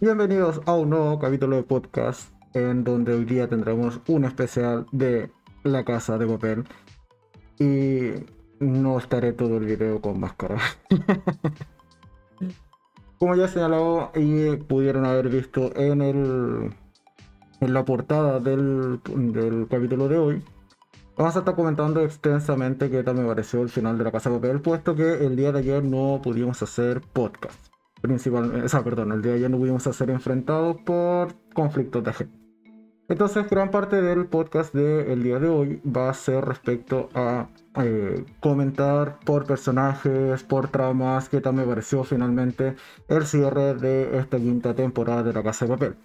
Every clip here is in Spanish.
Bienvenidos a un nuevo capítulo de podcast en donde hoy día tendremos un especial de La Casa de Papel y no estaré todo el video con máscara. Como ya señalado y pudieron haber visto en el en la portada del, del capítulo de hoy, Vamos a estar comentando extensamente qué tal me pareció el final de la Casa de Papel, puesto que el día de ayer no pudimos hacer podcast. Principalmente, o sea, perdón, el día de ayer no pudimos hacer enfrentados por conflictos de gente. Entonces, gran parte del podcast del día de hoy va a ser respecto a eh, comentar por personajes, por tramas, qué tal me pareció finalmente el cierre de esta quinta temporada de La Casa de Papel.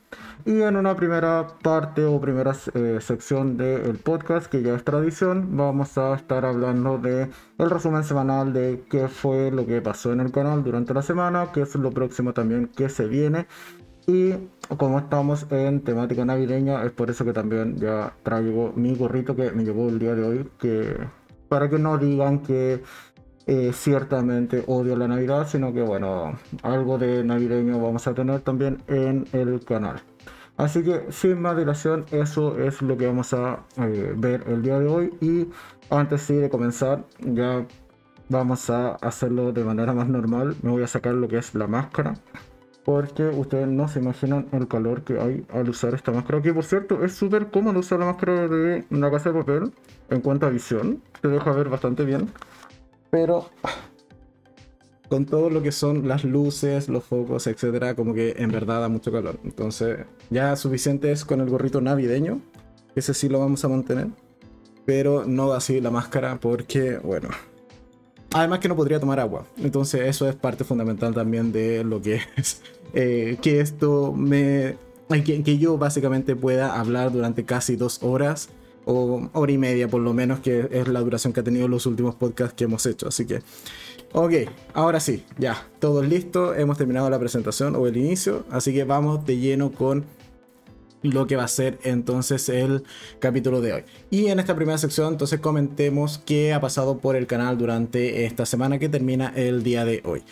Y en una primera parte o primera eh, sección del podcast, que ya es tradición, vamos a estar hablando de el resumen semanal de qué fue lo que pasó en el canal durante la semana, qué es lo próximo también que se viene y como estamos en temática navideña, es por eso que también ya traigo mi gorrito que me llevó el día de hoy, que para que no digan que eh, ciertamente odio la Navidad, sino que bueno, algo de navideño vamos a tener también en el canal. Así que sin más dilación, eso es lo que vamos a eh, ver el día de hoy. Y antes sí de comenzar, ya vamos a hacerlo de manera más normal. Me voy a sacar lo que es la máscara porque ustedes no se imaginan el calor que hay al usar esta máscara. Que por cierto, es súper cómodo usar la máscara de una casa de papel en cuanto a visión. Te deja ver bastante bien. Pero con todo lo que son las luces, los focos, etcétera, como que en verdad da mucho calor. Entonces, ya suficiente es con el gorrito navideño. Ese sí lo vamos a mantener. Pero no así la máscara porque, bueno, Además que no podría tomar agua. Entonces eso es parte fundamental también de lo que es eh, que esto me... Que, que, yo básicamente pueda hablar durante casi dos horas o hora y media por lo menos, que es la duración que ha tenido los últimos podcasts que hemos hecho. Así que, ok, ahora sí, ya, todo listo, hemos terminado la presentación o el inicio, así que vamos de lleno con lo que va a ser entonces el capítulo de hoy. Y en esta primera sección entonces comentemos qué ha pasado por el canal durante esta semana que termina el día de hoy.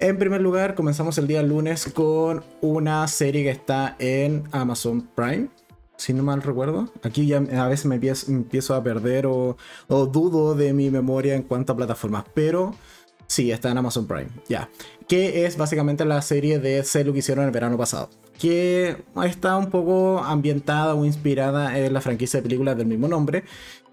En primer lugar, comenzamos el día lunes con una serie que está en Amazon Prime. Si no mal recuerdo. Aquí ya a veces me empiezo, a perder o, dudo de mi memoria en cuanto a plataformas. Pero sí, está en Amazon Prime. Ya. Que es básicamente la serie de lo que hicieron el verano pasado que está un poco ambientada o inspirada en la franquicia de películas del mismo nombre.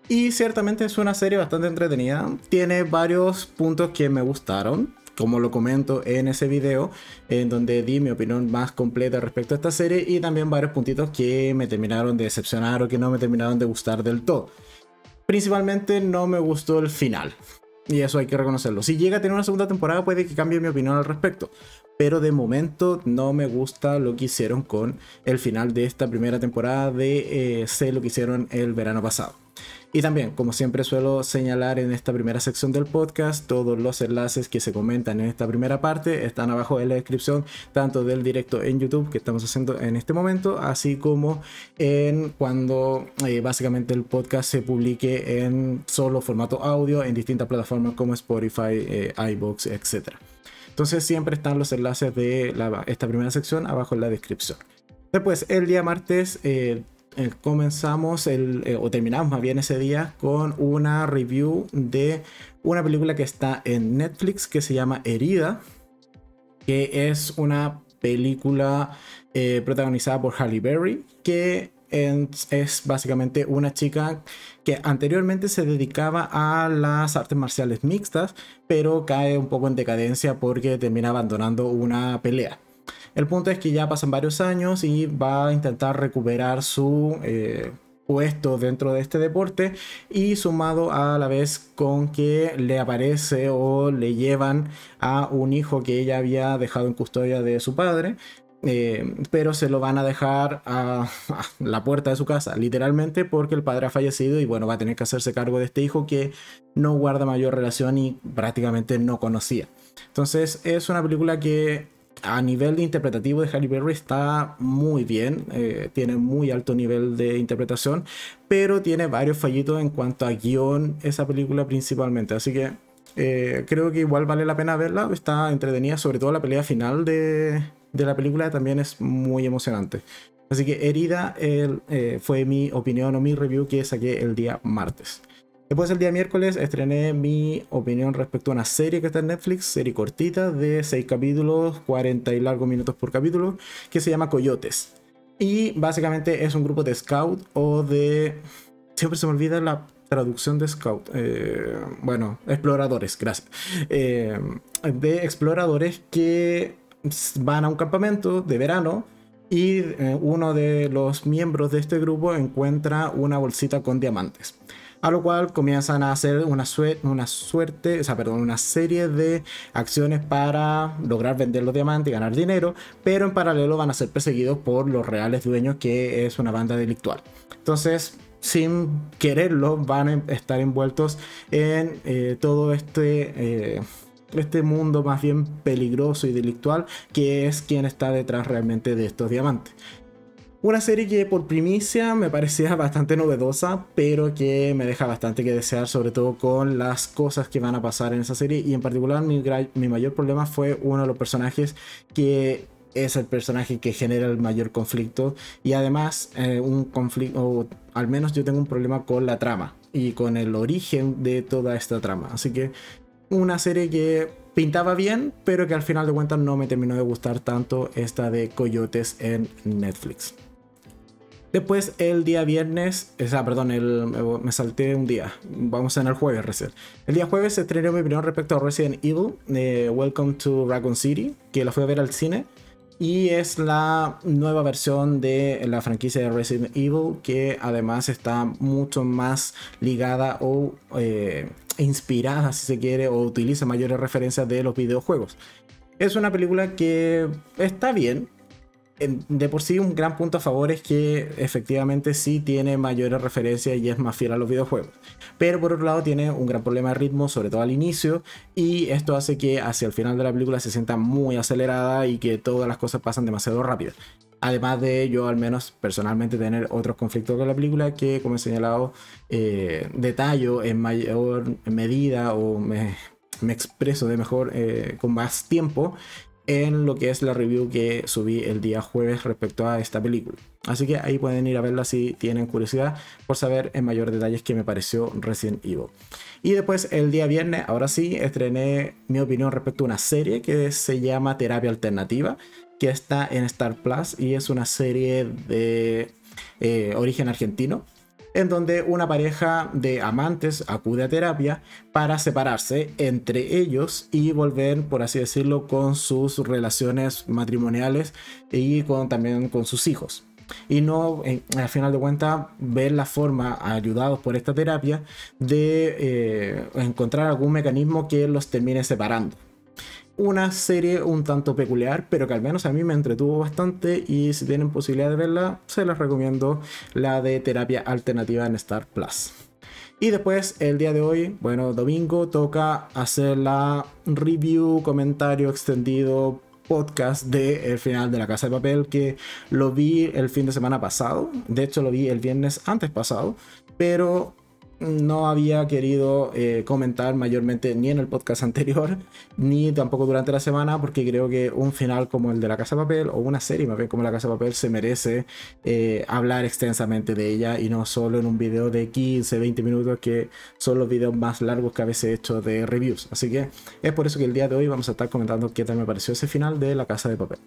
Y ciertamente es una serie bastante entretenida. Tiene varios puntos que me gustaron, como lo comento en ese video, en donde di mi opinión más completa respecto a esta serie y también varios puntitos que me terminaron de decepcionar o que no me terminaron de gustar del todo. Principalmente no me gustó el final. Y eso hay que reconocerlo. Si llega a tener una segunda temporada puede que cambie mi opinión al respecto pero de momento no me gusta lo que hicieron con el final de esta primera temporada de eh, Sé lo que hicieron el verano pasado. Y también, como siempre suelo señalar en esta primera sección del podcast, todos los enlaces que se comentan en esta primera parte están abajo en la descripción, tanto del directo en YouTube que estamos haciendo en este momento, así como en cuando eh, básicamente el podcast se publique en solo formato audio en distintas plataformas como Spotify, eh, iBox, etc. Entonces siempre están los enlaces de esta primera sección abajo en la descripción. Después, el día martes eh, eh, comenzamos el, eh, o terminamos más bien ese día con una review de una película que está en Netflix que se llama Herida, que es una película protagonizada por Halle Berry, que es básicamente una chica que anteriormente se dedicaba a las artes marciales mixtas, pero cae un poco en decadencia porque termina abandonando una pelea. El punto es que ya pasan varios años y va a intentar recuperar su eh, puesto dentro de este deporte y sumado a la vez con que le aparece o le llevan a un hijo que ella había dejado en custodia de su padre eh, pero se lo van a dejar a, la puerta de su casa, literalmente, porque el padre ha fallecido y bueno, va a tener que hacerse cargo de este hijo que no guarda mayor relación y prácticamente no conocía. Entonces es una película que a nivel interpretativo de Halle Berry está muy bien, eh, tiene muy alto nivel de interpretación, pero tiene varios fallitos en cuanto a guion, esa película principalmente, así que eh, creo que igual vale la pena verla, está entretenida, sobre todo la pelea final de, de la película también es muy emocionante. Así que Herida eh, fue mi opinión o mi review que saqué el día martes. Después el día miércoles estrené mi opinión respecto a una serie que está en Netflix, serie cortita de 6 capítulos, 40 y largos minutos por capítulo, que se llama Coyotes. Y básicamente es un grupo de scout o de... Siempre se me olvida la traducción de scout. Eh, bueno, exploradores, gracias. Eh, de exploradores que van a un campamento de verano y eh, uno de los miembros de este grupo encuentra una bolsita con diamantes. A lo cual comienzan a hacer una, suerte, o sea, perdón, una serie de acciones para lograr vender los diamantes y ganar dinero, pero en paralelo van a ser perseguidos por los reales dueños, que es una banda delictual. Entonces, sin quererlo, van a estar envueltos en eh, todo este... Eh, este mundo más bien peligroso y delictual que es quien está detrás realmente de estos diamantes. Una serie que por primicia me parecía bastante novedosa, pero que me deja bastante que desear, sobre todo con las cosas que van a pasar en esa serie. Y en particular mi, mayor problema fue uno de los personajes que es el personaje que genera el mayor conflicto. Y además eh, un conflicto, o al menos yo tengo un problema con la trama y con el origen de toda esta trama. Así que una serie que pintaba bien, pero que al final de cuentas no me terminó de gustar tanto esta de Coyotes en Netflix. Después el día viernes, o sea, perdón, el, me salté un día. Vamos en el jueves recién. El día jueves se estrenó mi opinión respecto a Resident Evil, de Welcome to Raccoon City, que la fui a ver al cine. Y es la nueva versión de la franquicia de Resident Evil, que además está mucho más ligada o eh, inspirada, si se quiere, o utiliza mayores referencias de los videojuegos. Es una película que está bien. De por sí un gran punto a favor es que efectivamente sí tiene mayores referencias y es más fiel a los videojuegos. Pero por otro lado tiene un gran problema de ritmo, sobre todo al inicio, y esto hace que hacia el final de la película se sienta muy acelerada y que todas las cosas pasan demasiado rápido. Además de yo al menos personalmente tener otros conflictos con la película que como he señalado eh, detallo en mayor medida o me, expreso de mejor eh, con más tiempo en lo que es la review que subí el día jueves respecto a esta película. Así que ahí pueden ir a verla si tienen curiosidad por saber en mayor detalles qué me pareció Resident Evil. Y después el día viernes, ahora sí, estrené mi opinión respecto a una serie que se llama Terapia Alternativa que está en Star Plus y es una serie de eh, origen argentino en donde una pareja de amantes acude a terapia para separarse entre ellos y volver, por así decirlo, con sus relaciones matrimoniales y con, también con sus hijos. Y no, al final de cuentas, ver la forma, ayudados por esta terapia, de eh, encontrar algún mecanismo que los termine separando una serie un tanto peculiar, pero que al menos a mí me entretuvo bastante y si tienen posibilidad de verla, se les recomiendo la de terapia alternativa en Star Plus. Y después, el día de hoy, bueno, domingo, toca hacer la review, comentario extendido, podcast de El final de la casa de papel, que lo vi el fin de semana pasado. De hecho, lo vi el viernes antes pasado, pero no había querido eh, comentar mayormente ni en el podcast anterior, ni tampoco durante la semana, porque creo que un final como el de La Casa de Papel, o una serie más bien como La Casa de Papel, se merece eh, hablar extensamente de ella y no solo en un video de 15, 20 minutos, que son los videos más largos que a veces he hecho de reviews. Así que es por eso que el día de hoy vamos a estar comentando qué tal me pareció ese final de La Casa de Papel.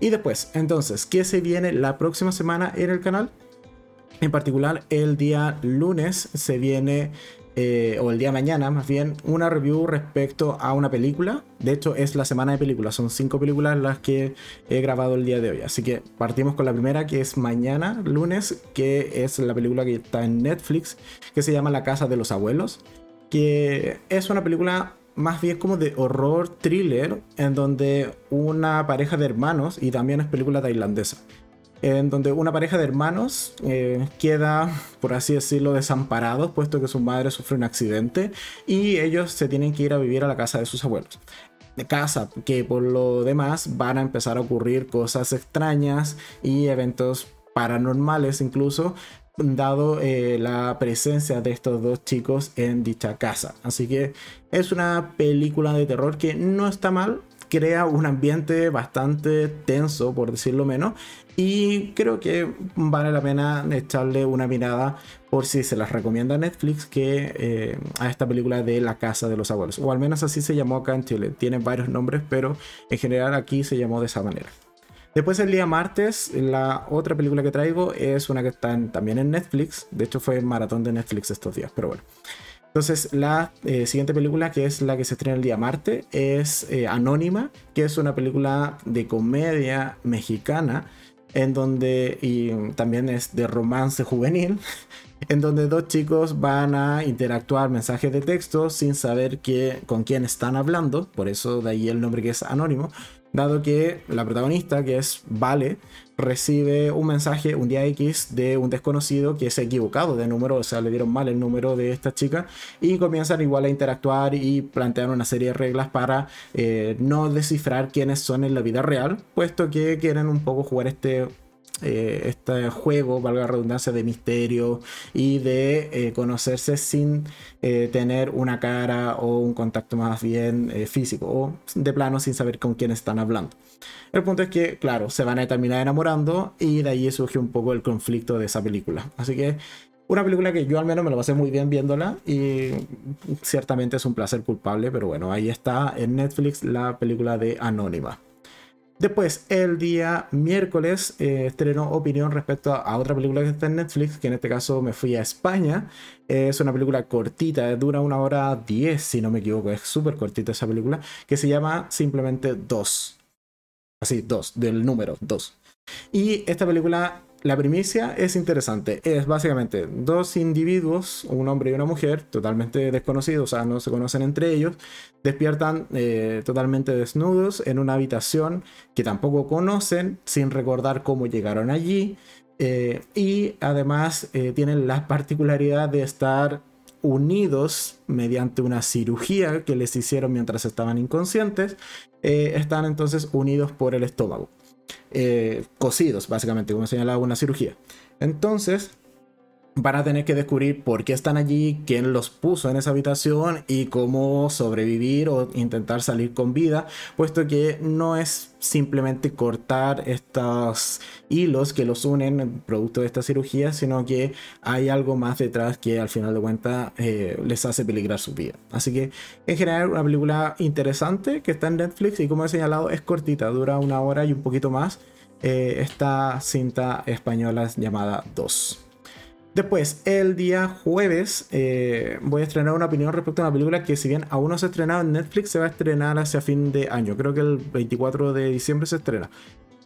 Y después, entonces, ¿qué se viene la próxima semana en el canal? En particular, el día lunes se viene, eh, o el día mañana más bien, una review respecto a una película. De hecho, es la semana de películas. Son cinco películas las que he grabado el día de hoy. Así que partimos con la primera, que es mañana, lunes, que es la película que está en Netflix, que se llama La Casa de los Abuelos. Que es una película más bien como de horror thriller, en donde una pareja de hermanos, y también es película tailandesa en donde una pareja de hermanos eh, queda, por así decirlo, desamparados, puesto que su madre sufre un accidente y ellos se tienen que ir a vivir a la casa de sus abuelos. De casa, que por lo demás van a empezar a ocurrir cosas extrañas y eventos paranormales incluso, dado eh, la presencia de estos dos chicos en dicha casa. Así que es una película de terror que no está mal, crea un ambiente bastante tenso, por decirlo menos, y creo que vale la pena echarle una mirada por si se las recomienda Netflix que eh, a esta película de La Casa de los Abuelos, o al menos así se llamó acá en Chile, tiene varios nombres, pero en general aquí se llamó de esa manera. Después el día martes, la otra película que traigo es una que está también en Netflix. De hecho fue maratón de Netflix estos días, pero bueno. Entonces la eh, siguiente película, que es la que se estrena el día martes, es eh, Anónima, que es una película de comedia mexicana, en donde y también es de romance juvenil, en donde dos chicos van a interactuar mensajes de texto sin saber con quién están hablando, por eso de ahí el nombre que es Anónimo, dado que la protagonista, que es Vale, recibe un mensaje un día X de un desconocido que se ha equivocado de número, o sea, le dieron mal el número de esta chica y comienzan igual a interactuar y plantean una serie de reglas para eh, no descifrar quiénes son en la vida real, puesto que quieren un poco jugar este eh, este juego, valga la redundancia, de misterio y de eh, conocerse sin eh, tener una cara o un contacto más bien físico o de plano sin saber con quién están hablando. El punto es que, claro, se van a terminar enamorando y de ahí surge un poco el conflicto de esa película. Así que una película que yo al menos me lo pasé muy bien viéndola y ciertamente es un placer culpable, pero bueno, ahí está en Netflix la película de Anónima. Después, el día miércoles, eh, estrenó opinión respecto a, otra película que está en Netflix, que en este caso me fui a España. es una película cortita, dura una hora diez, si no me equivoco, es súper cortita esa película, que se llama simplemente Dos. Así, Dos, del número Dos. Y esta película la primicia es interesante. Es básicamente dos individuos, un hombre y una mujer, totalmente desconocidos, o sea, no se conocen entre ellos, despiertan eh, totalmente desnudos en una habitación que tampoco conocen, sin recordar cómo llegaron allí. Eh, y además eh, tienen la particularidad de estar unidos mediante una cirugía que les hicieron mientras estaban inconscientes. están entonces unidos por el estómago. Eh, cosidos, básicamente, como señalaba una cirugía. Entonces, van a tener que descubrir por qué están allí, quién los puso en esa habitación y cómo sobrevivir o intentar salir con vida, puesto que no es simplemente cortar estos hilos que los unen producto de esta cirugía, sino que hay algo más detrás que al final de cuentas eh, les hace peligrar su vida. Así que en general una película interesante que está en Netflix y como he señalado es cortita, dura una hora y un poquito más. Eh, esta cinta española llamada 2. Después, el día jueves, eh, voy a estrenar una opinión respecto a una película que, si bien aún no se ha estrenado en Netflix, se va a estrenar hacia fin de año. Creo que el 24 de diciembre se estrena.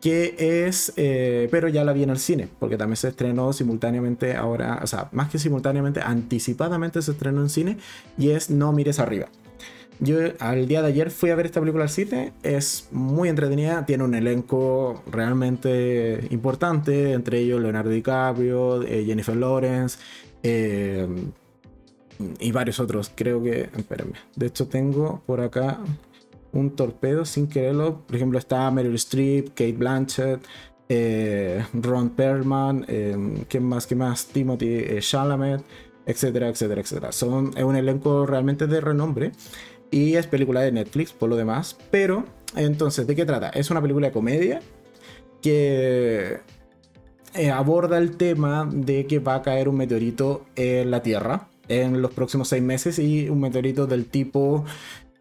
Que es, eh, pero ya la vi en el cine, porque también se estrenó simultáneamente ahora, o sea, más que simultáneamente, anticipadamente se estrenó en cine, y es No Mires Arriba. Yo al día de ayer fui a ver esta película al cine, es muy entretenida, tiene un elenco realmente importante, entre ellos Leonardo DiCaprio, eh, Jennifer Lawrence eh, y varios otros. Creo que, espérenme, de hecho tengo por acá un torpedo sin quererlo. Por ejemplo está Meryl Streep, Kate Blanchett, eh, Ron Perlman, ¿quién más? ¿Qué más? Timothy Chalamet, etcétera, etcétera, etcétera. Son, es un elenco realmente de renombre. Y es película de Netflix, por lo demás. Pero, entonces, ¿de qué trata? Es una película de comedia que eh, aborda el tema de que va a caer un meteorito en la Tierra en los próximos seis meses y un meteorito del tipo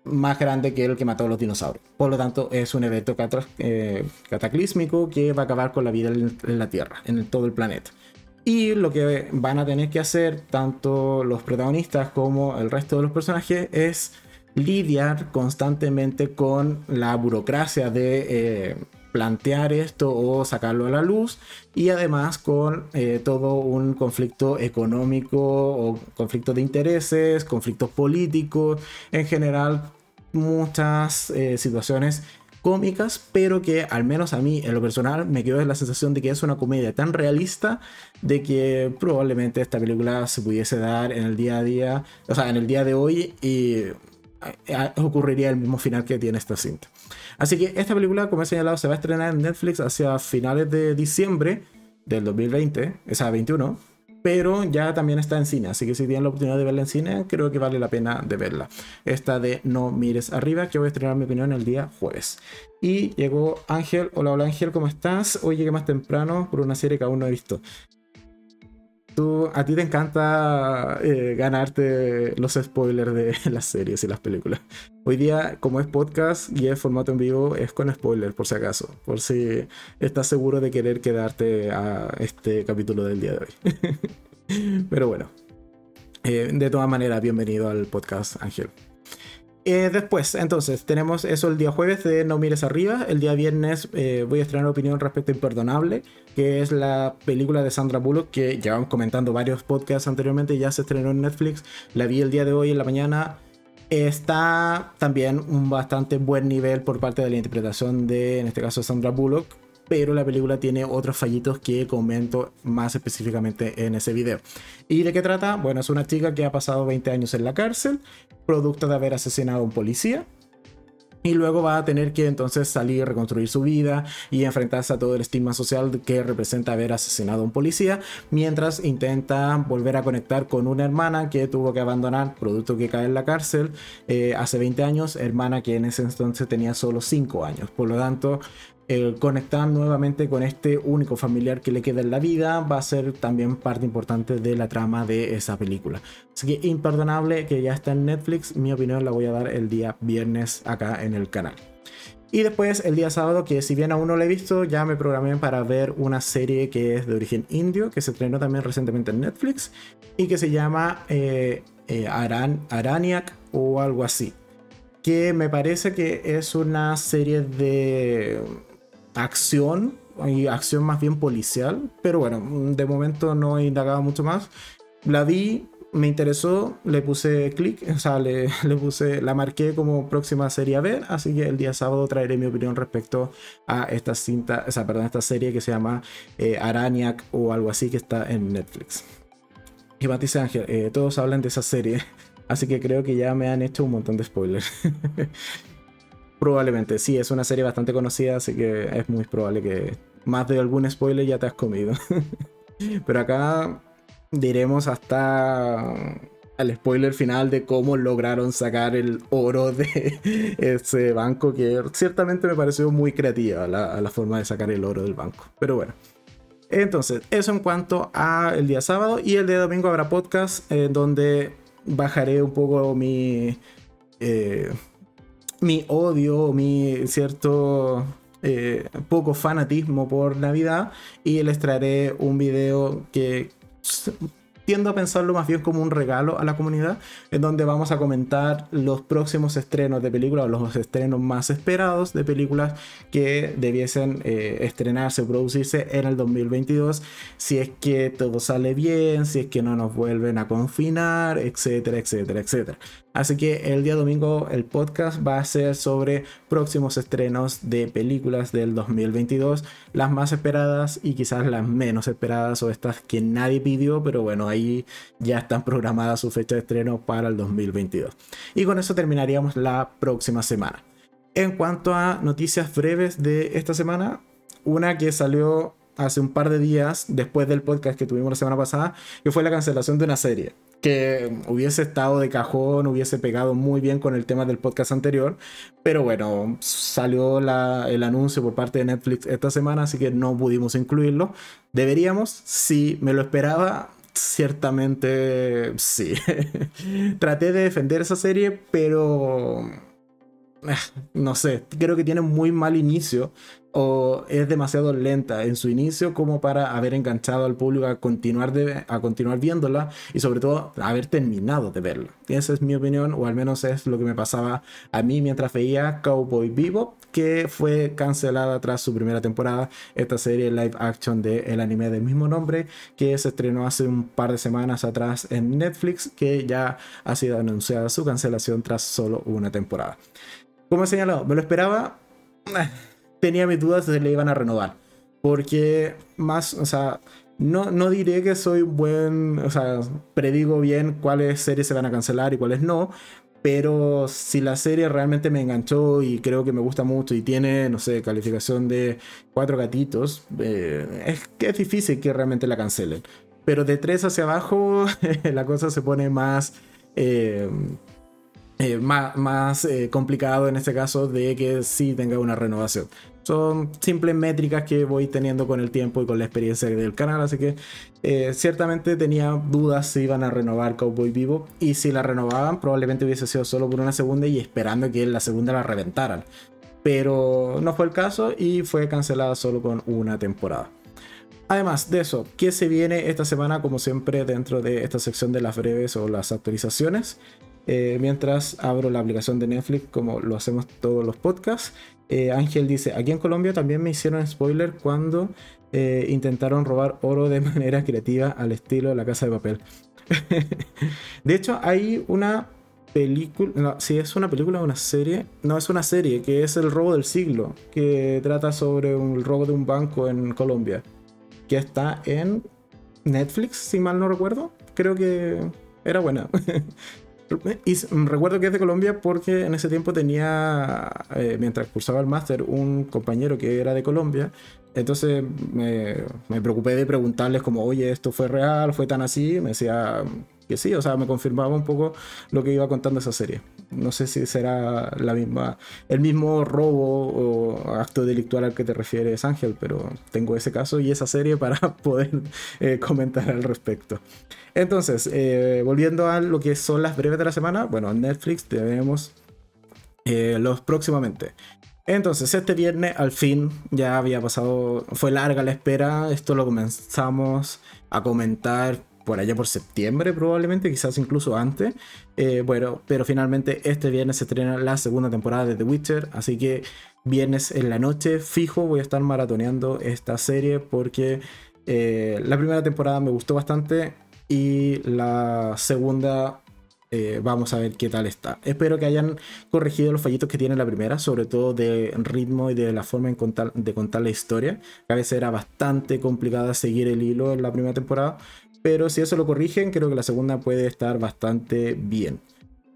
más grande que el que mató a los dinosaurios. Por lo tanto, es un evento eh, cataclísmico que va a acabar con la vida en, la Tierra, en todo el planeta. Y lo que van a tener que hacer tanto los protagonistas como el resto de los personajes es lidiar constantemente con la burocracia de eh, plantear esto o sacarlo a la luz y además con eh, todo un conflicto económico o conflicto de intereses, conflictos políticos, en general muchas eh, situaciones cómicas, pero que al menos a mí en lo personal me quedó la sensación de que es una comedia tan realista de que probablemente esta película se pudiese dar en el día a día, o sea, en el día de hoy y ocurriría el mismo final que tiene esta cinta. Así que esta película, como he señalado, se va a estrenar en Netflix hacia finales de diciembre del 2020, o sea, 21. pero ya también está en cine, así que si tienen la oportunidad de verla en cine, creo que vale la pena de verla. Esta de No mires arriba, que voy a estrenar mi opinión el día jueves. Y llegó Ángel, hola hola Ángel, ¿cómo estás? Hoy llegué más temprano por una serie que aún no he visto. Tú, a ti te encanta eh, ganarte los spoilers de las series y las películas. Hoy día, como es podcast y es formato en vivo, es con spoilers, por si acaso. Por si estás seguro de querer quedarte a este capítulo del día de hoy. Pero bueno. Eh, de todas maneras, bienvenido al podcast, Ángel. Eh, después, entonces, tenemos eso el día jueves de No Mires Arriba. El día viernes eh, voy a estrenar opinión respecto a Imperdonable, que es la película de Sandra Bullock que llevamos comentando varios podcasts anteriormente, ya se estrenó en Netflix. La vi el día de hoy en la mañana. Está también un bastante buen nivel por parte de la interpretación de, en este caso, Sandra Bullock pero la película tiene otros fallitos que comento más específicamente en ese video. ¿Y de qué trata? Bueno, es una chica que ha pasado 20 años en la cárcel, producto de haber asesinado a un policía. Y luego va a tener que entonces salir, reconstruir su vida y enfrentarse a todo el estigma social que representa haber asesinado a un policía, mientras intenta volver a conectar con una hermana que tuvo que abandonar, producto que cae en la cárcel eh, hace 20 años, hermana que en ese entonces tenía solo 5 años. Por lo tanto, el conectar nuevamente con este único familiar que le queda en la vida va a ser también parte importante de la trama de esa película. Así que imperdonable que ya está en Netflix, mi opinión la voy a dar el día viernes acá en el canal. Y después el día sábado, que si bien aún no la he visto, ya me programé para ver una serie que es de origen indio, que se estrenó también recientemente en Netflix, y que se llama eh, eh, Araniac o algo así. Que me parece que es una serie de acción y acción más bien policial, pero bueno, de momento no he indagado mucho más. La vi, me interesó, le puse clic, o sea, le, puse, la marqué como próxima serie a ver, así que el día sábado traeré mi opinión respecto a esta cinta, o sea, perdón, esta serie que se llama eh, Araniac o algo así que está en Netflix. Y Matisse Ángel, eh, todos hablan de esa serie, así que creo que ya me han hecho un montón de spoilers. Probablemente, sí, es una serie bastante conocida, así que es muy probable que más de algún spoiler ya te has comido. Pero acá diremos hasta el spoiler final de cómo lograron sacar el oro de ese banco, que ciertamente me pareció muy creativa la, la forma de sacar el oro del banco. Pero bueno. Entonces, eso en cuanto a el día sábado y el día domingo habrá podcast en donde bajaré un poco mi... Eh, mi odio, mi cierto eh, poco fanatismo por Navidad y les traeré un video que tiendo a pensarlo más bien como un regalo a la comunidad, en donde vamos a comentar los próximos estrenos de películas o los estrenos más esperados de películas que debiesen eh, estrenarse o producirse en el 2022, si es que todo sale bien, si es que no nos vuelven a confinar, etcétera, etcétera, etcétera. Así que el día domingo el podcast va a ser sobre próximos estrenos de películas del 2022, las más esperadas y quizás las menos esperadas o estas que nadie pidió, pero bueno, ahí ya están programadas su fecha de estreno para el 2022. Y con eso terminaríamos la próxima semana. En cuanto a noticias breves de esta semana, una que salió hace un par de días después del podcast que tuvimos la semana pasada, que fue la cancelación de una serie que hubiese estado de cajón, hubiese pegado muy bien con el tema del podcast anterior. Pero bueno, salió el anuncio por parte de Netflix esta semana, así que no pudimos incluirlo. Deberíamos, si me lo esperaba, ciertamente sí. Traté de defender esa serie, pero... Ah, no sé, creo que tiene muy mal inicio o es demasiado lenta en su inicio como para haber enganchado al público a continuar, de, a continuar viéndola y sobre todo haber terminado de verla. Esa es mi opinión, o al menos es lo que me pasaba a mí mientras veía Cowboy Vivo, que fue cancelada tras su primera temporada, esta serie live action del el anime del mismo nombre, que se estrenó hace un par de semanas atrás en Netflix, que ya ha sido anunciada su cancelación tras solo una temporada. Como he señalado, me lo esperaba tenía mis dudas de si le iban a renovar. Porque más, o sea, no, no diré que soy buen, o sea, predigo bien cuáles series se van a cancelar y cuáles no. Pero si la serie realmente me enganchó y creo que me gusta mucho y tiene, no sé, calificación de cuatro gatitos, eh, es que es difícil que realmente la cancelen. Pero de 3 hacia abajo la cosa se pone más... Eh, eh, más, eh, complicado en este caso de que sí tenga una renovación. Son simples métricas que voy teniendo con el tiempo y con la experiencia del canal, así que ciertamente tenía dudas si iban a renovar Cowboy Vivo y si la renovaban probablemente hubiese sido solo por una segunda y esperando que la segunda la reventaran. Pero no fue el caso y fue cancelada solo con una temporada. Además de eso, ¿qué se viene esta semana? Como siempre, dentro de esta sección de las breves o las actualizaciones. Eh, mientras abro la aplicación de Netflix, como lo hacemos todos los podcasts, eh, Ángel dice: Aquí en Colombia también me hicieron spoiler cuando eh, intentaron robar oro de manera creativa al estilo La Casa de Papel. de hecho, hay una película, si es una película o una serie, no es una serie, que es El robo del siglo, que trata sobre un robo de un banco en Colombia que está en Netflix, si mal no recuerdo. Creo que era buena. y recuerdo que es de Colombia porque en ese tiempo tenía, eh, mientras cursaba el máster, un compañero que era de Colombia. Entonces me, me, preocupé de preguntarles como, oye, ¿esto fue real? ¿Fue tan así? Me decía, que sí, o sea, me confirmaba un poco lo que iba contando esa serie. No sé si será la misma, el mismo robo o acto delictual al que te refieres, Ángel, pero tengo ese caso y esa serie para poder eh, comentar al respecto. Entonces, eh, volviendo a lo que son las breves de la semana, bueno, en Netflix tenemos eh, los próximamente. Entonces, este viernes al fin ya había pasado, fue larga la espera, esto lo comenzamos a comentar por allá por septiembre probablemente, quizás incluso antes. Eh, bueno, pero finalmente este viernes se estrena la segunda temporada de The Witcher, así que viernes en la noche fijo voy a estar maratoneando esta serie porque eh, la primera temporada me gustó bastante y la segunda eh, vamos a ver qué tal está. Espero que hayan corregido los fallitos que tiene la primera, sobre todo de ritmo y de la forma de contar la historia. Que a veces era bastante complicada seguir el hilo en la primera temporada, pero si eso lo corrigen, creo que la segunda puede estar bastante bien.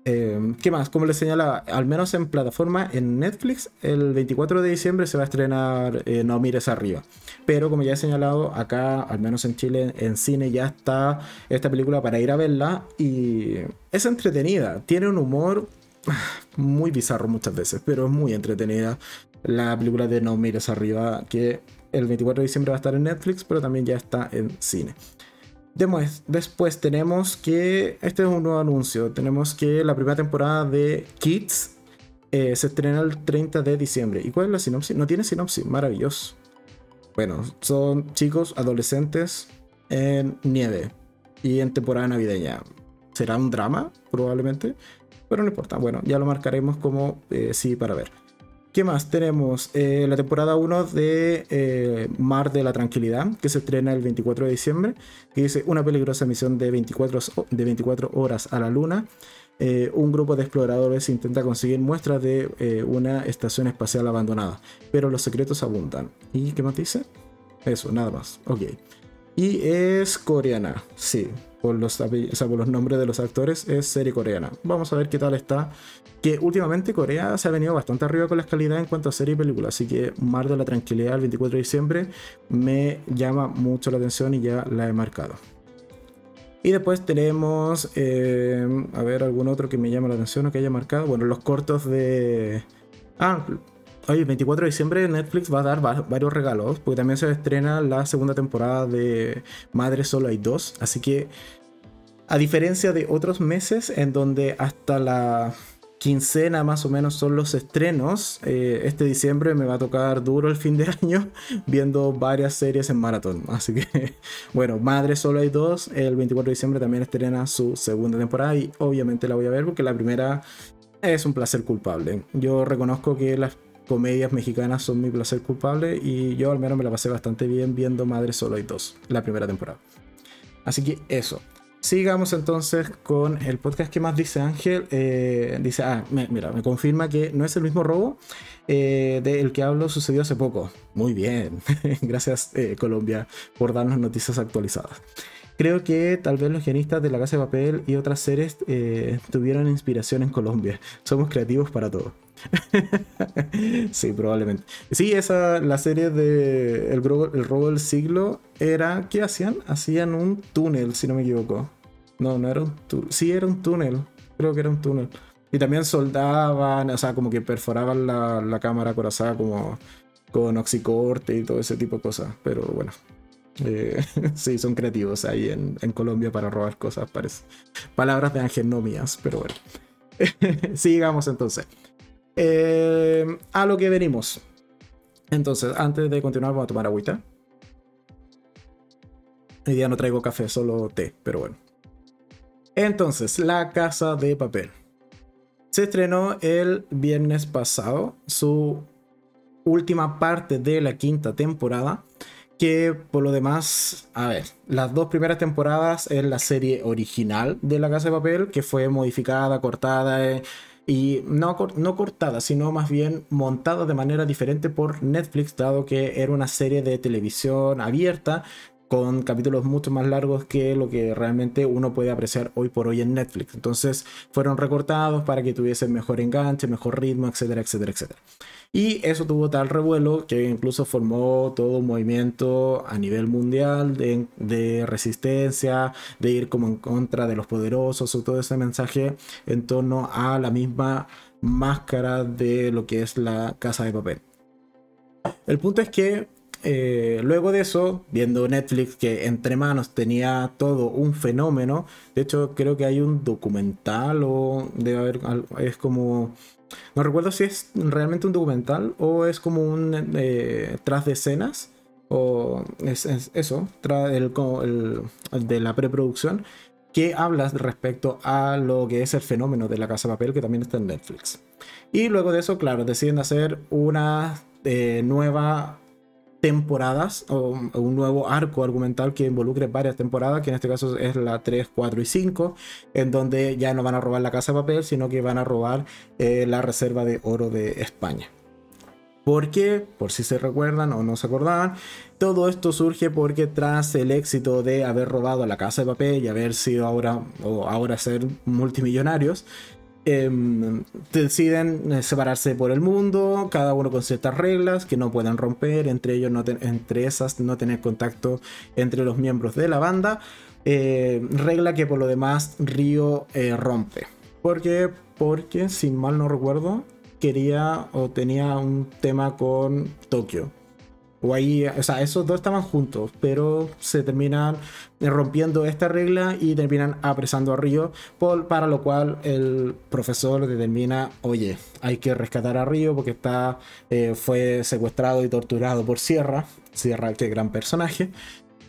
Eh, ¿Qué más? Como les señalaba, al menos en plataforma, en Netflix, el 24 de diciembre se va a estrenar eh, No Mires Arriba. Pero como ya he señalado, acá, al menos en Chile, en cine ya está esta película para ir a verla y es entretenida. Tiene un humor muy bizarro muchas veces, pero es muy entretenida la película de No Mires Arriba, que el 24 de diciembre va a estar en Netflix, pero también ya está en cine. Después tenemos que, este es un nuevo anuncio, tenemos que la primera temporada de Kids eh, se estrena el 30 de diciembre. ¿Y cuál es la sinopsis? No tiene sinopsis, maravilloso. Bueno, son chicos adolescentes en nieve y en temporada navideña. ¿Será un drama? Probablemente. Pero no importa. Bueno, ya lo marcaremos como eh, sí para ver. ¿Qué más? Tenemos eh, la temporada 1 de eh, Mar de la Tranquilidad, que se estrena el 24 de diciembre, que dice una peligrosa misión de 24, de 24 horas a la Luna. Eh, un grupo de exploradores intenta conseguir muestras de una estación espacial abandonada, pero los secretos abundan. ¿Y qué más dice? Eso, nada más. Ok. Y es coreana, sí por los nombres de los actores, es serie coreana. Vamos a ver qué tal está. Que últimamente Corea se ha venido bastante arriba con la calidad en cuanto a serie y película. Así que Mar de la Tranquilidad el 24 de diciembre me llama mucho la atención y ya la he marcado. Y después tenemos, eh, a ver, algún otro que me llama la atención o que haya marcado. Bueno, los cortos de... Ah, Oye, el 24 de diciembre Netflix va a dar varios regalos, porque también se estrena la segunda temporada de Madre Solo hay dos, así que a diferencia de otros meses en donde hasta la quincena más o menos son los estrenos, eh, este diciembre me va a tocar duro el fin de año viendo varias series en maratón, así que bueno, Madre Solo hay dos, el 24 de diciembre también estrena su segunda temporada y obviamente la voy a ver porque la primera es un placer culpable. Yo reconozco que las comedias mexicanas son mi placer culpable y yo al menos me la pasé bastante bien viendo Madre Solo hay dos, la primera temporada. Así que eso. Sigamos entonces con el podcast que más dice Ángel. Eh, dice, ah, mira, me confirma que no es el mismo robo eh, del que hablo sucedió hace poco. Muy bien. Gracias eh, Colombia por darnos noticias actualizadas. creo que tal vez los guionistas de La Casa de Papel y otras series tuvieron inspiración en Colombia. Somos creativos para todo. sí, probablemente. Sí, esa, la serie de el robo del siglo era, ¿qué hacían? Hacían un túnel, si no me equivoco. No, no era un túnel. Sí, era un túnel. Creo que era un túnel. Y también soldaban, o sea, como que perforaban la, la cámara corazada como con oxicorte y todo ese tipo de cosas. Pero bueno, eh, sí, son creativos ahí en, en, Colombia para robar cosas, parece. Palabras de ángel no mías, pero bueno. Sigamos entonces. Eh, a lo que venimos. Entonces, antes de continuar, vamos a tomar agüita. Hoy día no traigo café, solo té, pero bueno. Entonces, La Casa de Papel. Se estrenó el viernes pasado su última parte de la quinta temporada. Que por lo demás, a ver, las dos primeras temporadas es la serie original de La Casa de Papel, que fue modificada, cortada. Eh, y no, no cortada, sino más bien montada de manera diferente por Netflix, dado que era una serie de televisión abierta con capítulos mucho más largos que lo que realmente uno puede apreciar hoy por hoy en Netflix. Entonces fueron recortados para que tuviesen mejor enganche, mejor ritmo, etcétera, etcétera, etcétera. Y eso tuvo tal revuelo que incluso formó todo un movimiento a nivel mundial de, resistencia, de ir como en contra de los poderosos o todo ese mensaje en torno a la misma máscara de lo que es la casa de papel. El punto es que eh, luego de eso, viendo Netflix que entre manos tenía todo un fenómeno, de hecho creo que hay un documental o debe haber, es como no recuerdo si es realmente un documental o es como un eh, tras de escenas o es, eso, tras el, de la preproducción que habla respecto a lo que es el fenómeno de la casa papel que también está en Netflix. Y luego de eso, claro, deciden hacer una eh, nueva temporadas o un nuevo arco argumental que involucre varias temporadas, que en este caso es la 3, 4 y 5, en donde ya no van a robar la casa de papel, sino que van a robar eh, la reserva de oro de España. Porque, por si se recuerdan o no se acordaban, todo esto surge porque tras el éxito de haber robado la casa de papel y haber sido ahora o ahora ser multimillonarios, Em, deciden eh, separarse por el mundo, cada uno con ciertas reglas que no pueden romper, entre ellos no entre esas no tener contacto entre los miembros de la banda, eh, regla que por lo demás Río eh, rompe. Porque, porque, sin mal no recuerdo, quería o tenía un tema con Tokio. O ahí, o sea, esos dos estaban juntos, pero se terminan rompiendo esta regla y terminan apresando a Río, por, para lo cual el profesor determina, oye, hay que rescatar a Río porque está, eh, fue secuestrado y torturado por Sierra, Sierra, qué gran personaje,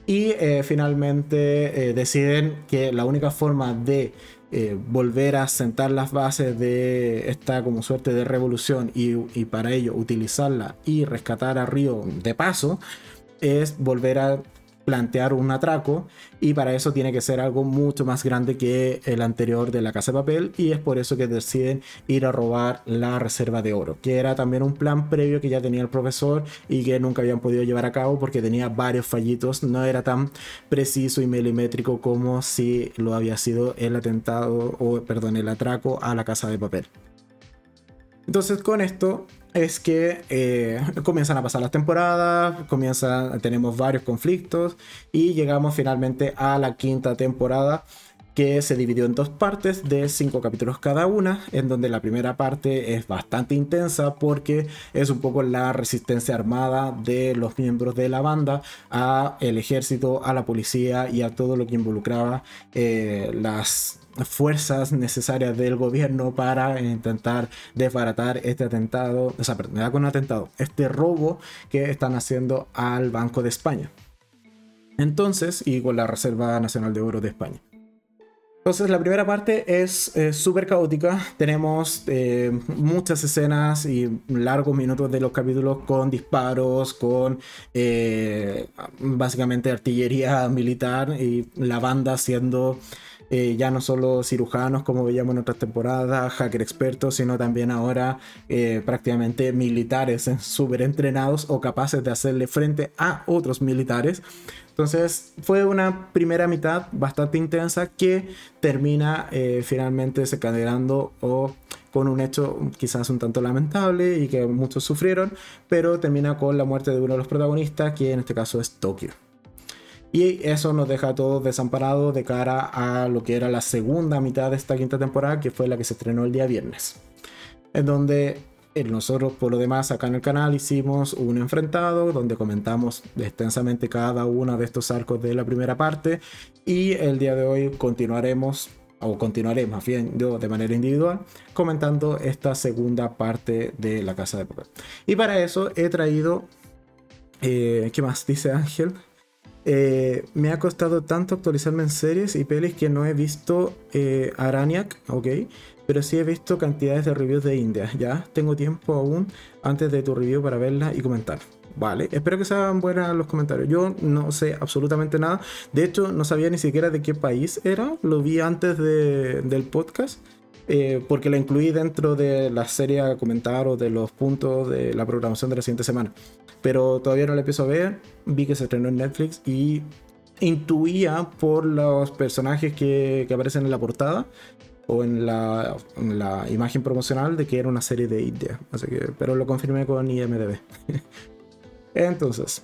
y eh, finalmente eh, deciden que la única forma de eh, volver a sentar las bases de esta como suerte de revolución y, y, para ello utilizarla y rescatar a Río de paso es volver a plantear un atraco y para eso tiene que ser algo mucho más grande que el anterior de la casa de papel y es por eso que deciden ir a robar la reserva de oro, que era también un plan previo que ya tenía el profesor y que nunca habían podido llevar a cabo porque tenía varios fallitos, no era tan preciso y milimétrico como si lo había sido el atentado o perdón, el atraco a la casa de papel. Entonces con esto es que eh, comienzan a pasar las temporadas, tenemos varios conflictos y llegamos finalmente a la quinta temporada que se dividió en dos partes de cinco capítulos cada una, en donde la primera parte es bastante intensa porque es un poco la resistencia armada de los miembros de la banda a el ejército, a la policía y a todo lo que involucraba eh, las fuerzas necesarias del gobierno para intentar desbaratar este atentado, o sea, con un atentado, este robo que están haciendo al Banco de España. Entonces, y con la Reserva Nacional de Oro de España. Entonces la primera parte es súper caótica. Tenemos eh, muchas escenas y largos minutos de los capítulos con disparos, con eh, básicamente artillería militar y la banda siendo eh, ya no solo cirujanos como veíamos en otras temporadas, hacker expertos, sino también ahora eh, prácticamente militares súper entrenados o capaces de hacerle frente a otros militares. Entonces fue una primera mitad bastante intensa que termina eh, finalmente desencadenando o con un hecho quizás un tanto lamentable y que muchos sufrieron, pero termina con la muerte de uno de los protagonistas, que en este caso es Tokio. Y eso nos deja a todos desamparados de cara a lo que era la segunda mitad de esta quinta temporada, que fue la que se estrenó el día viernes. En donde eh, nosotros, por lo demás, acá en el canal hicimos un enfrentado donde comentamos extensamente cada uno de estos arcos de la primera parte. Y el día de hoy continuaremos, o continuaré más bien yo de manera individual, comentando esta segunda parte de la casa de papel. Y para eso he traído. Eh, ¿Qué más dice Ángel? Eh, me ha costado tanto actualizarme en series y pelis que no he visto eh, Araniac, ok, pero sí he visto cantidades de reviews de India. Ya tengo tiempo aún antes de tu review para verla y comentar. Vale, espero que sean buenas los comentarios. Yo no sé absolutamente nada. De hecho, no sabía ni siquiera de qué país era. Lo vi antes del podcast. Eh, porque la incluí dentro de la serie a comentar o de los puntos de la programación de la siguiente semana. Pero todavía no la empiezo a ver. Vi que se estrenó en Netflix y intuía por los personajes que, que aparecen en la portada o en la, en la, imagen promocional de que era una serie de India. Así que, pero lo confirmé con IMDB. Entonces,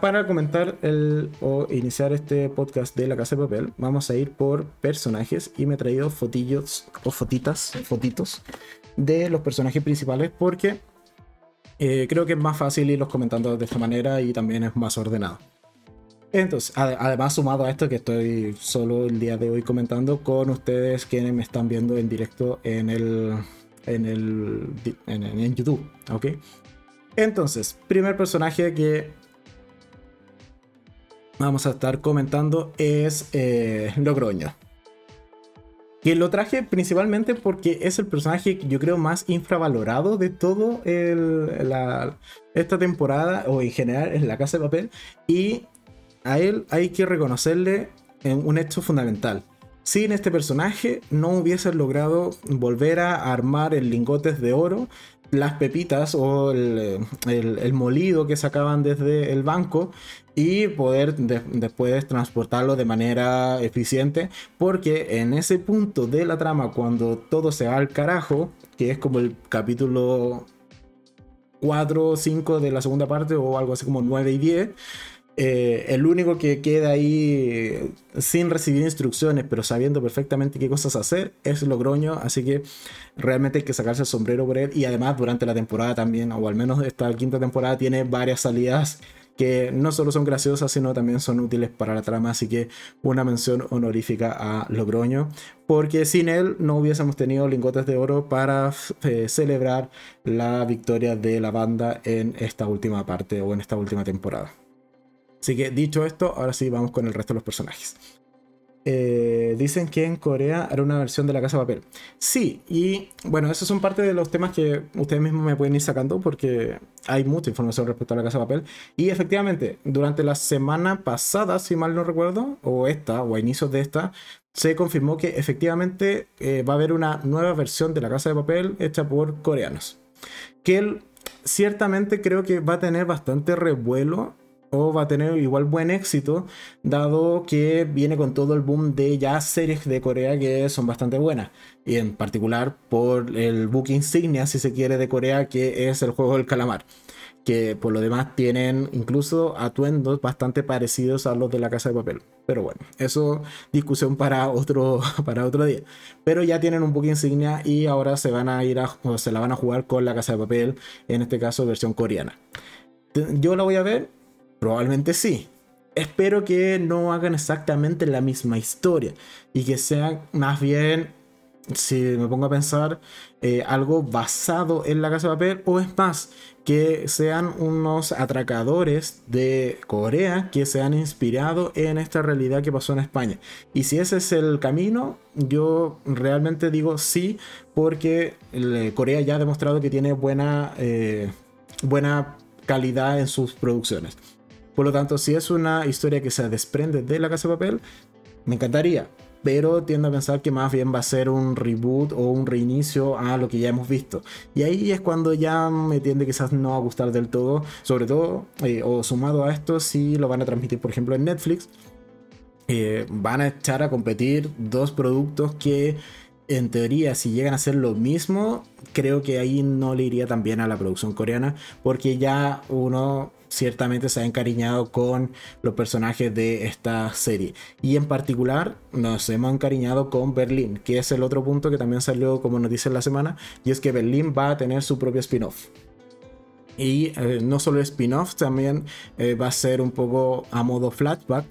para comentar el, o iniciar este podcast de La Casa de Papel, vamos a ir por personajes y me he traído fotillos o fotitas, fotitos de los personajes principales porque eh, creo que es más fácil irlos comentando de esta manera y también es más ordenado. Entonces, además sumado a esto que estoy solo el día de hoy comentando con ustedes quienes me están viendo en directo en el en el en, YouTube, ¿ok? Entonces, primer personaje que vamos a estar comentando es eh, Logroño. Que lo traje principalmente porque es el personaje que yo creo más infravalorado de todo esta temporada o en general en la casa de papel. Y a él hay que reconocerle un hecho fundamental. Sin este personaje no hubiesen logrado volver a armar el lingotes de oro las pepitas o el, molido que sacaban desde el banco y poder después transportarlo de manera eficiente porque en ese punto de la trama cuando todo se va al carajo que es como el capítulo 4 o 5 de la segunda parte o algo así como 9 y 10 eh, el único que queda ahí sin recibir instrucciones, pero sabiendo perfectamente qué cosas hacer, es Logroño. Así que realmente hay que sacarse el sombrero por él. Y además, durante la temporada también, o al menos esta quinta temporada, tiene varias salidas que no solo son graciosas, sino también son útiles para la trama. Así que una mención honorífica a Logroño, porque sin él no hubiésemos tenido lingotes de oro para eh, celebrar la victoria de la banda en esta última parte o en esta última temporada. Así que dicho esto, ahora sí vamos con el resto de los personajes. Eh, dicen que en Corea hará una versión de la Casa de Papel. Sí, y bueno, esos son parte de los temas que ustedes mismos me pueden ir sacando porque hay mucha información respecto a la Casa de Papel. Y efectivamente, durante la semana pasada, si mal no recuerdo, o esta, o a inicios de esta, se confirmó que efectivamente eh, va a haber una nueva versión de la Casa de Papel hecha por coreanos. Que él ciertamente creo que va a tener bastante revuelo o va a tener igual buen éxito, dado que viene con todo el boom de ya series de Corea que son bastante buenas. Y en particular por el book insignia, si se quiere, de Corea, que es el juego del calamar. Que por lo demás tienen incluso atuendos bastante parecidos a los de la casa de papel. Pero bueno, eso discusión para otro, para otro día. Pero ya tienen un book insignia y ahora se van a ir a, o se la van a jugar con la casa de papel, en este caso versión coreana. Yo la voy a ver, Probablemente sí. Espero que no hagan exactamente la misma historia y que sea más bien, si me pongo a pensar, eh, algo basado en la casa de papel o es más, que sean unos atracadores de Corea que se han inspirado en esta realidad que pasó en España. Y si ese es el camino, yo realmente digo sí, porque Corea ya ha demostrado que tiene buena, eh, buena calidad en sus producciones. Por lo tanto, si es una historia que se desprende de la casa de papel, me encantaría. pero tiendo a pensar que más bien va a ser un reboot o un reinicio a lo que ya hemos visto. Y ahí es cuando ya me tiende quizás no a gustar del todo, sobre todo, eh, o sumado a esto, si lo van a transmitir, por ejemplo, en Netflix. Eh, van a echar a competir dos productos que en teoría, si llegan a hacer lo mismo, creo que ahí no le iría tan bien a la producción coreana, porque ya uno ciertamente se ha encariñado con los personajes de esta serie. Y en particular nos hemos encariñado con Berlín, que es el otro punto que también salió como noticia en la semana, y es que Berlín va a tener su propio spin-off. Y eh, no solo spin-off, también eh, va a ser un poco a modo flashback,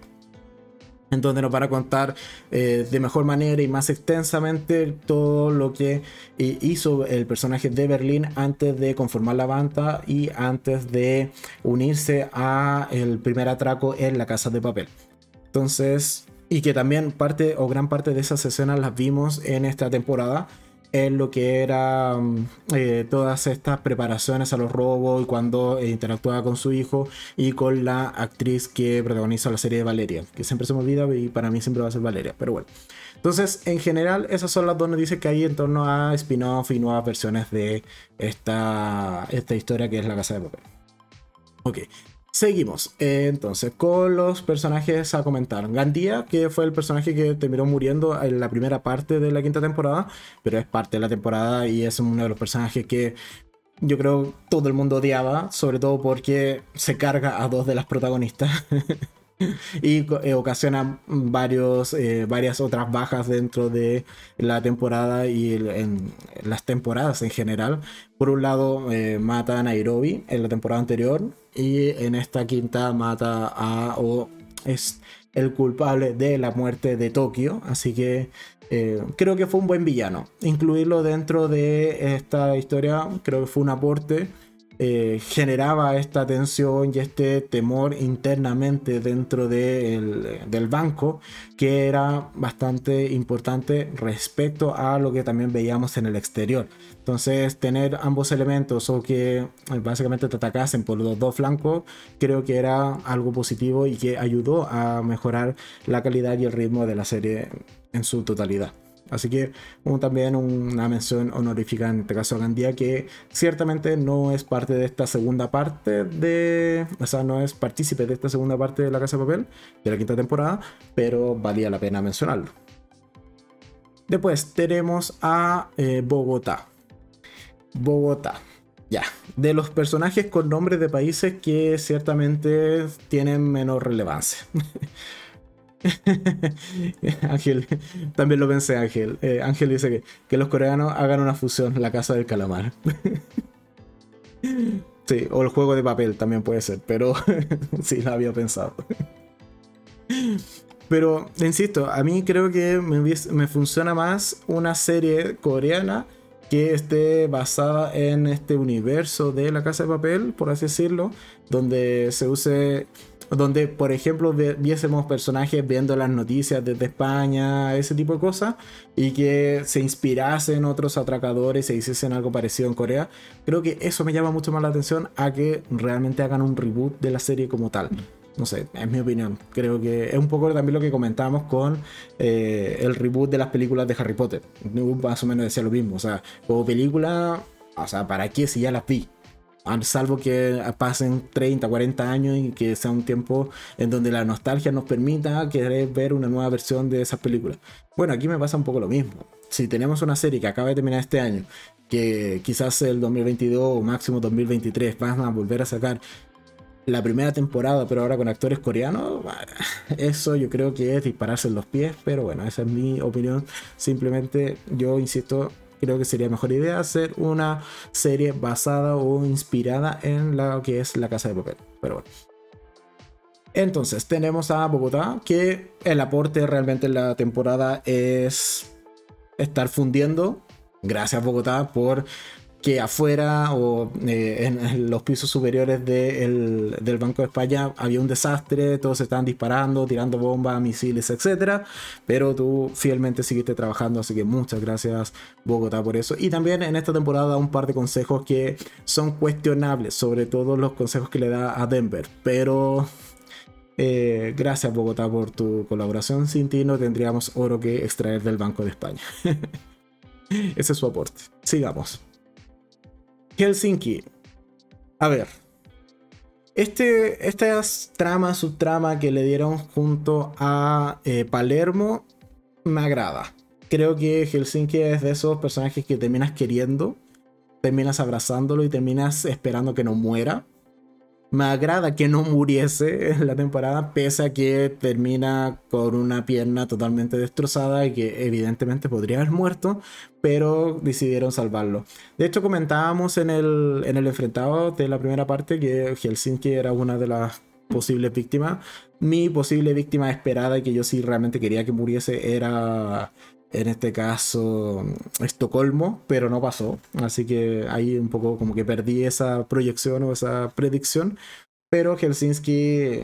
en donde nos van a contar eh, de mejor manera y más extensamente todo lo que eh, hizo el personaje de Berlín antes de conformar la banda y antes de unirse a el primer atraco en la casa de papel. Entonces, y que también parte o gran parte de esas escenas las vimos en esta temporada en lo que era mm, eh, todas estas preparaciones a los robos y cuando eh, interactuaba con su hijo y con la actriz que protagoniza la serie de Valeria, que siempre se me olvida y para mí siempre va a ser Valeria, pero bueno. Entonces, en general, esas son las dos noticias que hay en torno a spin-off y nuevas versiones de esta, esta historia que es La Casa de Papel. Ok, Seguimos, entonces, con los personajes a comentar. Gandía, que fue el personaje que terminó muriendo en la primera parte de la quinta temporada, pero es parte de la temporada y es uno de los personajes que yo creo todo el mundo odiaba, sobre todo porque se carga a dos de las protagonistas. y eh, ocasiona varios, eh, varias otras bajas dentro de la temporada y en las temporadas en general. Por un lado, eh, mata a Nairobi en la temporada anterior y en esta quinta mata a o es el culpable de la muerte de Tokio. Así que creo que fue un buen villano. Incluirlo dentro de esta historia creo que fue un aporte eh, generaba esta tensión y este temor internamente dentro del banco que era bastante importante respecto a lo que también veíamos en el exterior. Entonces tener ambos elementos o que eh, básicamente te atacasen por los dos flancos creo que era algo positivo y que ayudó a mejorar la calidad y el ritmo de la serie en su totalidad. Así que también una mención honorífica en este caso a Gandía, que ciertamente no es parte de esta segunda parte de. O sea, no es partícipe de esta segunda parte de La Casa de Papel, de la quinta temporada, pero valía la pena mencionarlo. Después tenemos a eh, Bogotá. Bogotá. Ya, de los personajes con nombres de países que ciertamente tienen menos relevancia. Ángel, también lo pensé Ángel. Eh, Ángel dice que, que los coreanos hagan una fusión, la casa del calamar. sí, o el juego de papel también puede ser, pero sí, lo había pensado. Pero, insisto, a mí creo que me, me, funciona más una serie coreana que esté basada en este universo de la casa de papel, por así decirlo, donde se use donde, por ejemplo, viésemos personajes viendo las noticias desde España, ese tipo de cosas, y que se inspirasen otros atracadores e hiciesen algo parecido en Corea, creo que eso me llama mucho más la atención a que realmente hagan un reboot de la serie como tal. No sé, es mi opinión. Creo que es un poco también lo que comentábamos con eh, el reboot de las películas de Harry Potter. Más o menos decía lo mismo. O sea, como película, o sea, ¿para qué si ya las vi? Salvo que pasen 30, 40 años y que sea un tiempo en donde la nostalgia nos permita querer ver una nueva versión de esas películas. Bueno, aquí me pasa un poco lo mismo. Si tenemos una serie que acaba de terminar este año, que quizás el 2022 o máximo 2023 van a volver a sacar la primera temporada, pero ahora con actores coreanos, eso yo creo que es dispararse en los pies, pero bueno, esa es mi opinión. Simplemente yo insisto, creo que sería mejor idea hacer una serie basada o inspirada en lo que es la casa de papel. Pero bueno. Entonces, tenemos a Bogotá, que el aporte realmente en la temporada es estar fundiendo. Gracias Bogotá por que afuera o eh, en, los pisos superiores del Banco de España había un desastre, todos estaban disparando, tirando bombas, misiles, etc. Pero tú fielmente seguiste trabajando, así que muchas gracias Bogotá por eso. Y también en esta temporada un par de consejos que son cuestionables, sobre todo los consejos que le da a Denver, pero Eh, gracias Bogotá por tu colaboración. Sin ti no tendríamos oro que extraer del Banco de España. Ese es su aporte. Sigamos. Helsinki. A ver. Este, estas tramas, subtrama que le dieron junto a eh, Palermo me agrada. Creo que Helsinki es de esos personajes que terminas queriendo, terminas abrazándolo y terminas esperando que no muera me agrada que no muriese en la temporada, pese a que termina con una pierna totalmente destrozada y que evidentemente podría haber muerto, pero decidieron salvarlo. De hecho, comentábamos en el, en el enfrentado de la primera parte que Helsinki era una de las posibles víctimas. Mi posible víctima esperada y que yo sí realmente quería que muriese era en este caso Estocolmo, pero no pasó. Así que ahí un poco como que perdí esa proyección o esa predicción. Pero Helsinki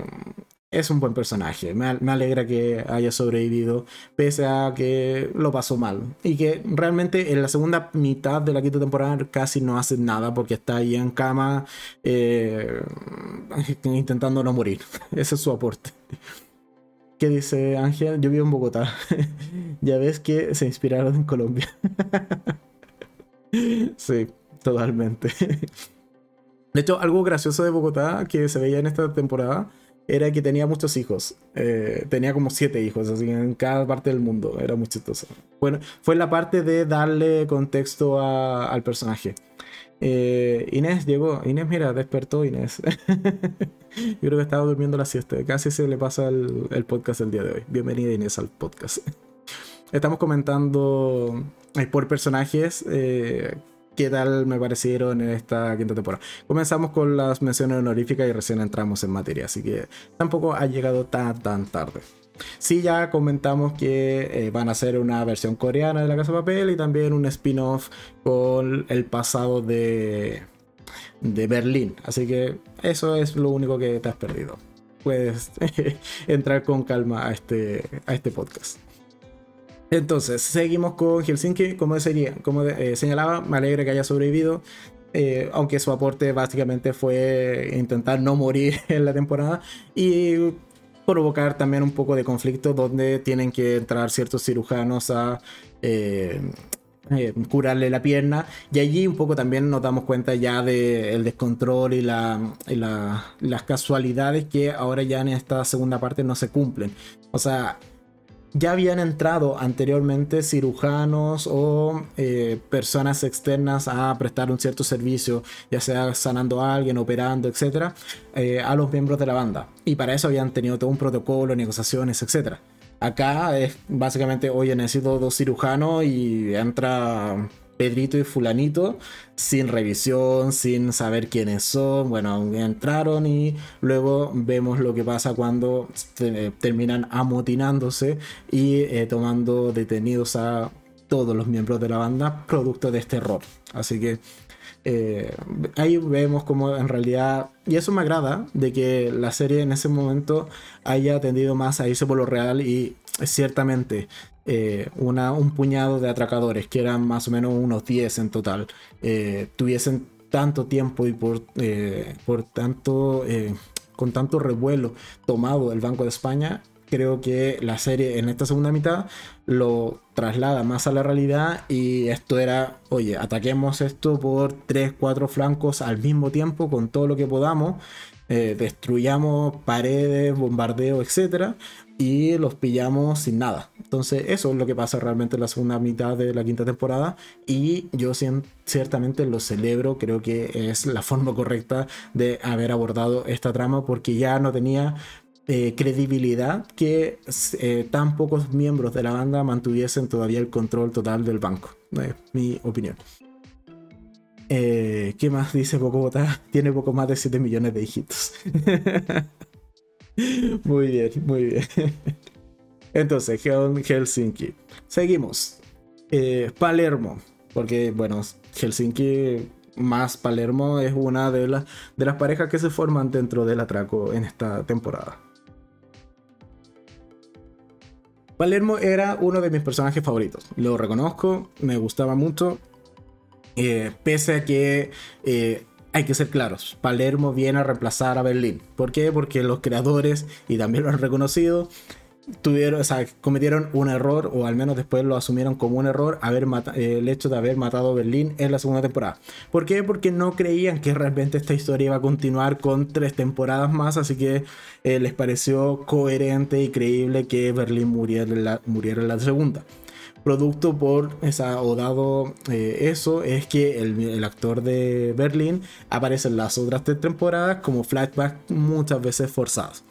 es un buen personaje. Me, alegra que haya sobrevivido, pese a que lo pasó mal. Y que realmente en la segunda mitad de la quinta temporada casi no hace nada porque está ahí en cama eh, intentando no morir. Ese es su aporte. ¿Qué dice Ángel? Yo vivo en Bogotá. ya ves que se inspiraron en Colombia. sí, totalmente. de hecho, algo gracioso de Bogotá que se veía en esta temporada era que tenía muchos hijos. Eh, tenía como siete hijos, así en cada parte del mundo. Era muy chistoso. Bueno, fue la parte de darle contexto al personaje. Eh, Inés llegó. Inés, mira, despertó Inés. Yo creo que estaba durmiendo la siesta. Casi se le pasa el, podcast el día de hoy. Bienvenida Inés al podcast. Estamos comentando eh, por personajes eh, qué tal me parecieron en esta quinta temporada. Comenzamos con las menciones honoríficas y recién entramos en materia, así que tampoco ha llegado tan tan tarde. Sí, ya comentamos que eh, van a hacer una versión coreana de La Casa de Papel y también un spin-off con el pasado de, de Berlín. Así que eso es lo único que te has perdido. Puedes entrar con calma a este, a este podcast. Entonces, seguimos con Helsinki. Como, sería, como eh, señalaba, me alegra que haya sobrevivido. Eh, aunque su aporte básicamente fue intentar no morir en la temporada. Y provocar también un poco de conflicto donde tienen que entrar ciertos cirujanos a eh, eh, curarle la pierna y allí un poco también nos damos cuenta ya del descontrol y, la, y las casualidades que ahora ya en esta segunda parte no se cumplen. O sea, ya habían entrado anteriormente cirujanos o eh, personas externas a prestar un cierto servicio, ya sea sanando a alguien, operando, etcétera, eh, a los miembros de la banda. Y para eso habían tenido todo un protocolo, negociaciones, etcétera. Acá es básicamente, oye, necesito dos cirujanos y entra Pedrito y Fulanito sin revisión, sin saber quiénes son. Bueno, entraron y luego vemos lo que pasa cuando terminan amotinándose y eh, tomando detenidos a todos los miembros de la banda producto de este error. Así que eh, ahí vemos como en realidad, y eso me agrada, de que la serie en ese momento haya tendido más a irse por lo real y ciertamente eh, una, un puñado de atracadores, que eran más o menos unos 10 en total, eh, tuviesen tanto tiempo y por, por tanto, con tanto revuelo tomado el Banco de España, creo que la serie en esta segunda mitad lo traslada más a la realidad y esto era, oye, ataquemos esto por 3, 4 flancos al mismo tiempo con todo lo que podamos, destruyamos paredes, bombardeo, etcétera, y los pillamos sin nada. Entonces eso es lo que pasa realmente en la segunda mitad de la quinta temporada y yo ciertamente lo celebro, creo que es la forma correcta de haber abordado esta trama porque ya no tenía eh, credibilidad que eh, tan pocos miembros de la banda mantuviesen todavía el control total del banco. Es mi opinión. Eh, ¿Qué más dice Bogotá? Tiene poco más de 7 millones de hijitos. muy bien, muy bien. Entonces, Helsinki. Seguimos. Eh, Palermo. Porque, bueno, Helsinki más Palermo es una de, de las parejas que se forman dentro del atraco en esta temporada. Palermo era uno de mis personajes favoritos. Lo reconozco, me gustaba mucho. Eh, pese a que eh, hay que ser claros, Palermo viene a reemplazar a Berlín. ¿Por qué? Porque los creadores, y también lo han reconocido, tuvieron, o sea, cometieron un error, o al menos después lo asumieron como un error, haber el hecho de haber matado a Berlín en la segunda temporada. ¿Por qué? Porque no creían que realmente esta historia iba a continuar con tres temporadas más, así que eh, les pareció coherente y creíble que Berlín muriera en la, muriera en la segunda producto por esa, o dado eh, eso, es que el, actor de Berlín aparece en las otras tres temporadas como flashback muchas veces forzados.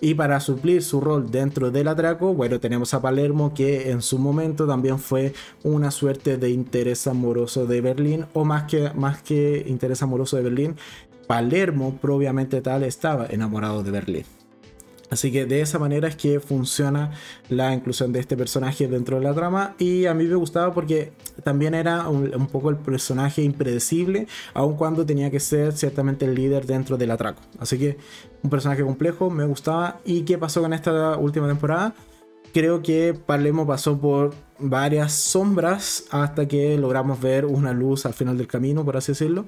Y para suplir su rol dentro del atraco, bueno, tenemos a Palermo que en su momento también fue una suerte de interés amoroso de Berlín, o más que, más que interés amoroso de Berlín, Palermo propiamente tal estaba enamorado de Berlín. Así que de esa manera es que funciona la inclusión de este personaje dentro de la trama. Y a mí me gustaba porque también era un, poco el personaje impredecible, aun cuando tenía que ser ciertamente el líder dentro del atraco. Así que un personaje complejo, me gustaba. ¿Y qué pasó con esta última temporada? Creo que Palermo pasó por varias sombras hasta que logramos ver una luz al final del camino, por así decirlo,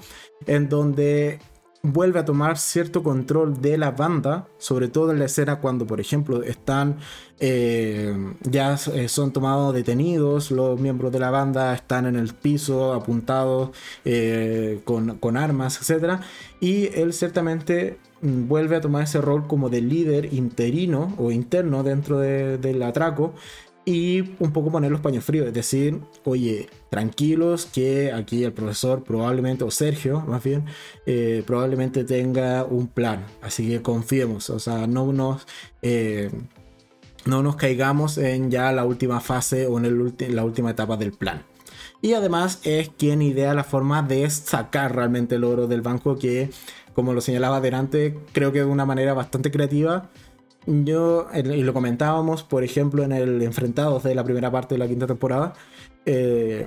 en donde vuelve a tomar cierto control de la banda, sobre todo en la escena cuando, por ejemplo, están eh, ya eh, son tomados detenidos, los miembros de la banda están en el piso apuntados eh, con, armas, etc. Y él ciertamente vuelve a tomar ese rol como de líder interino o interno dentro del atraco y un poco poner los paños fríos, es decir, oye, tranquilos que aquí el profesor probablemente, o Sergio más bien, eh, probablemente tenga un plan, así que confiemos, o sea, no nos, eh, no nos caigamos en ya la última fase o en el la última etapa del plan. Y además es quien idea la forma de sacar realmente el oro del banco que, como lo señalaba delante, creo que de una manera bastante creativa yo, y lo comentábamos, por ejemplo, en el Enfrentados de la primera parte de la quinta temporada, eh,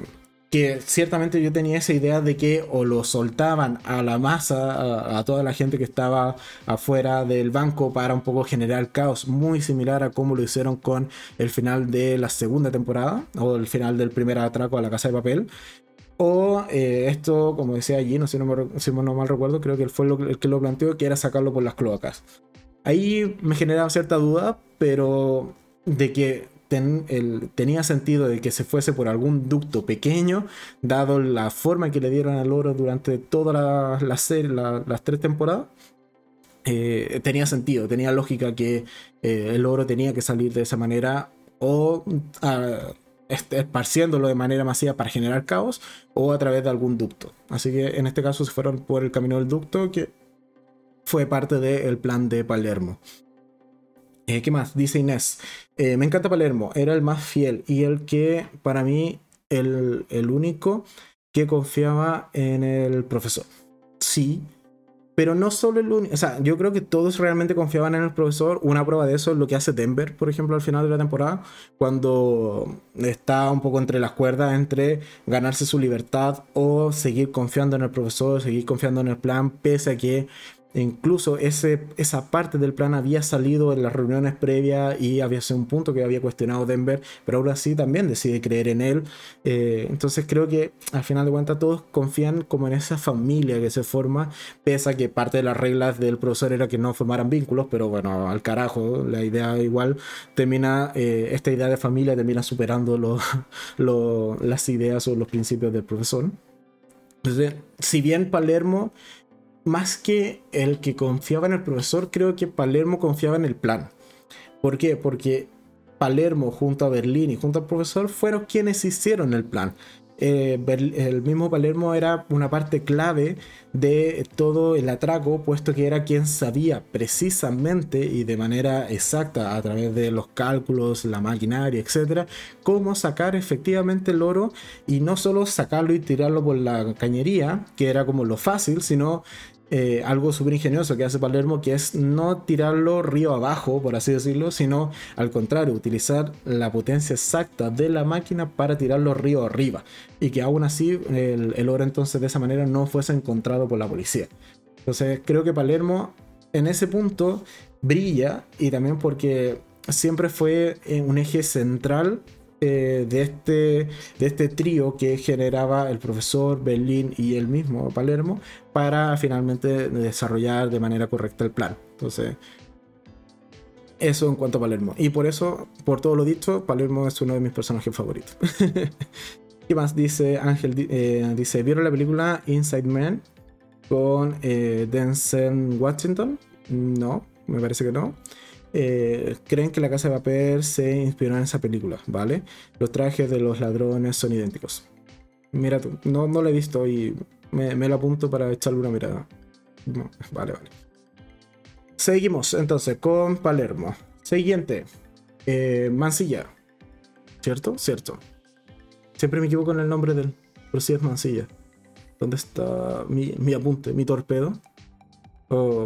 que ciertamente yo tenía esa idea de que o lo soltaban a la masa, a, toda la gente que estaba afuera del banco para un poco generar caos, muy similar a como lo hicieron con el final de la segunda temporada, o el final del primer atraco a la casa de papel. O eh, esto, como decía allí, no sé si no, si no mal recuerdo, creo que fue el que lo planteó, que era sacarlo por las cloacas. Ahí me generaba cierta duda, pero de que tenía sentido de que se fuese por algún ducto pequeño, dado la forma que le dieron al oro durante toda la, serie, las tres temporadas. Eh, tenía sentido, tenía lógica que eh, el oro tenía que salir de esa manera o uh, esparciéndolo de manera masiva para generar caos o a través de algún ducto. Así que en este caso se fueron por el camino del ducto que fue parte del plan de Palermo. Eh, ¿Qué más? Dice Inés. Eh, me encanta Palermo, era el más fiel y el que, para mí, el, el único que confiaba en el profesor. Sí, pero no solo el único, o sea, yo creo que todos realmente confiaban en el profesor. Una prueba de eso es lo que hace Denver, por ejemplo, al final de la temporada, cuando está un poco entre las cuerdas entre ganarse su libertad o seguir confiando en el profesor, seguir confiando en el plan, pese a que Incluso ese, esa parte del plan había salido en las reuniones previas y había sido un punto que había cuestionado Denver, pero ahora sí también decide creer en él. Eh, entonces creo que al final de cuentas todos confían como en esa familia que se forma, pese a que parte de las reglas del profesor era que no formaran vínculos, pero bueno, al carajo, la idea igual termina, eh, esta idea de familia termina superando las ideas o los principios del profesor. Entonces, si bien Palermo más que el que confiaba en el profesor, creo que Palermo confiaba en el plan. ¿Por qué? Porque Palermo junto a Berlín y junto al profesor fueron quienes hicieron el plan. Eh, el mismo Palermo era una parte clave de todo el atraco, puesto que era quien sabía precisamente y de manera exacta a través de los cálculos, la maquinaria, etcétera, cómo sacar efectivamente el oro y no solo sacarlo y tirarlo por la cañería, que era como lo fácil, sino eh, algo súper ingenioso que hace Palermo, que es no tirarlo río abajo, por así decirlo, sino al contrario, utilizar la potencia exacta de la máquina para tirarlo río arriba. Y que aún así el, oro entonces de esa manera no fuese encontrado por la policía. Entonces creo que Palermo en ese punto brilla y también porque siempre fue un eje central eh, de, este, de este trío que generaba el profesor Berlín y el mismo Palermo para finalmente desarrollar de manera correcta el plan. Entonces, eso en cuanto a Palermo. Y por eso, por todo lo dicho, Palermo es uno de mis personajes favoritos. ¿Qué más? Dice Ángel, eh, dice, ¿vieron la película Inside Man con eh, Denzel Washington? No, me parece que no. Eh, creen que la casa de papel se inspiró en esa película, ¿vale? Los trajes de los ladrones son idénticos. Mira no, no lo he visto y me, lo apunto para echarle una mirada. vale, vale. Seguimos entonces con Palermo. Siguiente, eh, Mansilla. ¿Cierto? Cierto. Siempre me equivoco en el nombre del. Pero sí es Mansilla. ¿Dónde está mi, mi apunte, mi torpedo?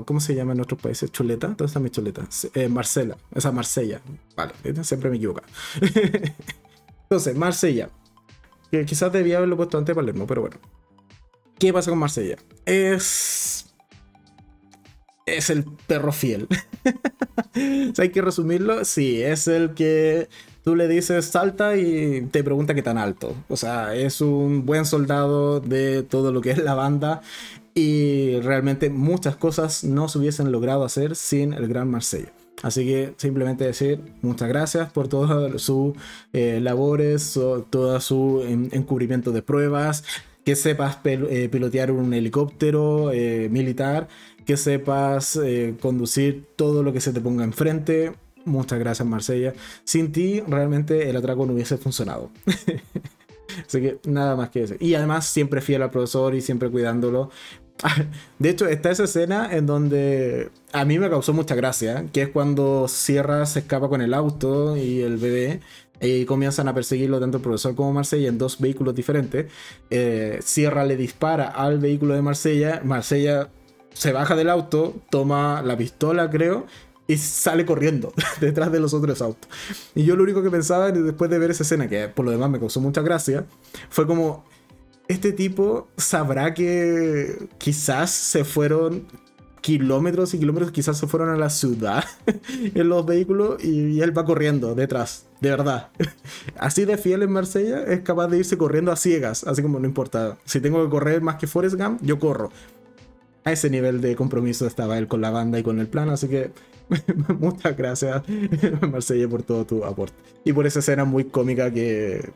¿Cómo se llama en otros países? ¿Chuleta? ¿Dónde está mi chuleta? Eh, Marcela, esa Marsella. Vale, siempre me equivoco. Entonces, Marsella. Que quizás debía haberlo puesto antes de Palermo, pero bueno. ¿Qué pasa con Marsella? Es. Es el perro fiel. hay que resumirlo. Sí, es el que tú le dices salta y te pregunta qué tan alto. O sea, es un buen soldado de todo lo que es la banda y realmente muchas cosas no se hubiesen logrado hacer sin el Gran Marsella. Así que simplemente decir muchas gracias por todas sus eh, labores, todo su encubrimiento de pruebas, que sepas eh, pilotear un helicóptero eh, militar, que sepas conducir todo lo que se te ponga enfrente. Muchas gracias Marsella. Sin ti realmente el atraco no hubiese funcionado. Así que nada más que eso. Y además siempre fiel al profesor y siempre cuidándolo. De hecho, está esa escena en donde a mí me causó mucha gracia, que es cuando Sierra se escapa con el auto y el bebé y comienzan a perseguirlo tanto el profesor como Marsella en dos vehículos diferentes. Eh, Sierra le dispara al vehículo de Marsella, Marsella se baja del auto, toma la pistola creo y sale corriendo detrás de los otros autos. Y yo lo único que pensaba después de ver esa escena, que por lo demás me causó mucha gracia, fue como este tipo sabrá que quizás se fueron kilómetros y kilómetros, quizás se fueron a la ciudad en los vehículos y, él va corriendo detrás, de verdad. Así de fiel en Marsella, es capaz de irse corriendo a ciegas, así como no importa. Si tengo que correr más que Forrest Gump, yo corro. A ese nivel de compromiso estaba él con la banda y con el plan, así que muchas gracias Marsella por todo tu aporte. Y por esa escena muy cómica que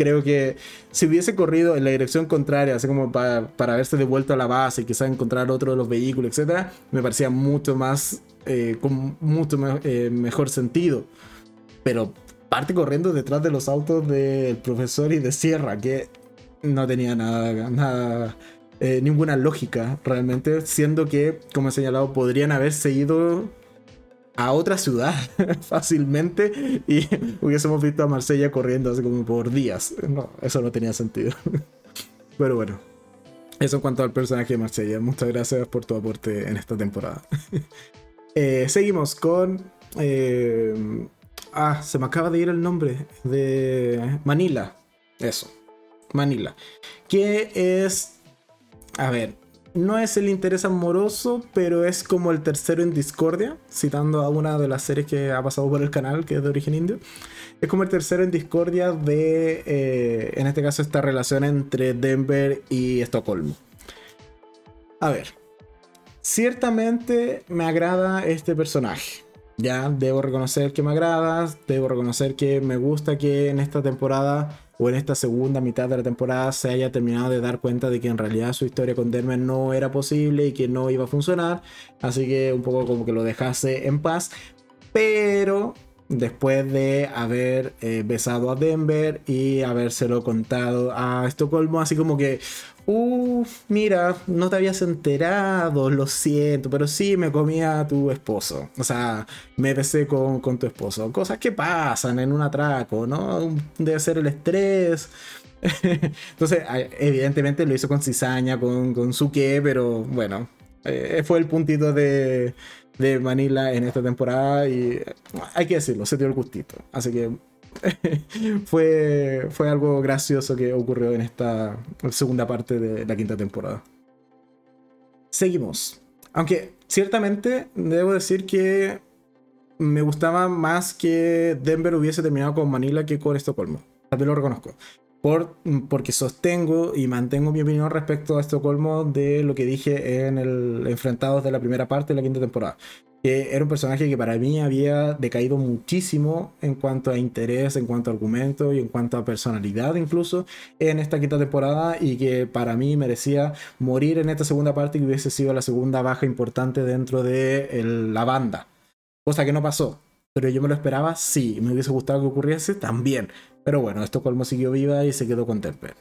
creo que si hubiese corrido en la dirección contraria, así como para, para haberse devuelto a la base y quizás encontrar otro de los vehículos, etcétera, me parecía mucho más, eh, con mucho eh, mejor sentido. Pero parte corriendo detrás de los autos del profesor y de Sierra, que no tenía nada, nada eh, ninguna lógica realmente, siendo que, como he señalado, podrían haber seguido a otra ciudad fácilmente y hubiésemos visto a Marsella corriendo así como por días. No, eso no tenía sentido. Pero bueno, eso en cuanto al personaje de Marsella. Muchas gracias por tu aporte en esta temporada. Eh, seguimos con... Eh, ah, se me acaba de ir el nombre de Manila. Eso, Manila. Que es... A ver, no es el interés amoroso, pero es como el tercero en discordia, citando a una de las series que ha pasado por el canal, que es de origen indio. Es como el tercero en discordia de, eh, en este caso, esta relación entre Denver y Estocolmo. A ver, ciertamente me agrada este personaje. Ya, debo reconocer que me agrada, debo reconocer que me gusta que en esta temporada o en esta segunda mitad de la temporada se haya terminado de dar cuenta de que en realidad su historia con Denver no era posible y que no iba a funcionar. Así que un poco como que lo dejase en paz. Pero después de haber eh, besado a Denver y habérselo contado a Estocolmo, así como que, uff, mira, no te habías enterado, lo siento, pero sí me comía a tu esposo. O sea, me besé con, tu esposo. Cosas que pasan en un atraco, ¿no? Debe ser el estrés. Entonces, evidentemente lo hizo con cizaña, con, con su qué, pero bueno, eh, fue el puntito de, de Manila en esta temporada y hay que decirlo, se dio el gustito. Así que fue, fue algo gracioso que ocurrió en esta segunda parte de la quinta temporada. Seguimos. Aunque ciertamente debo decir que me gustaba más que Denver hubiese terminado con Manila que con Estocolmo. También lo reconozco. Por, porque sostengo y mantengo mi opinión respecto a Estocolmo de lo que dije en el Enfrentados de la primera parte de la quinta temporada que era un personaje que para mí había decaído muchísimo en cuanto a interés, en cuanto a argumento y en cuanto a personalidad incluso en esta quinta temporada y que para mí merecía morir en esta segunda parte que hubiese sido la segunda baja importante dentro de la banda. Cosa que no pasó. Pero yo me lo esperaba, sí. Me hubiese gustado que ocurriese también. Pero bueno, Estocolmo siguió viva y se quedó con Temper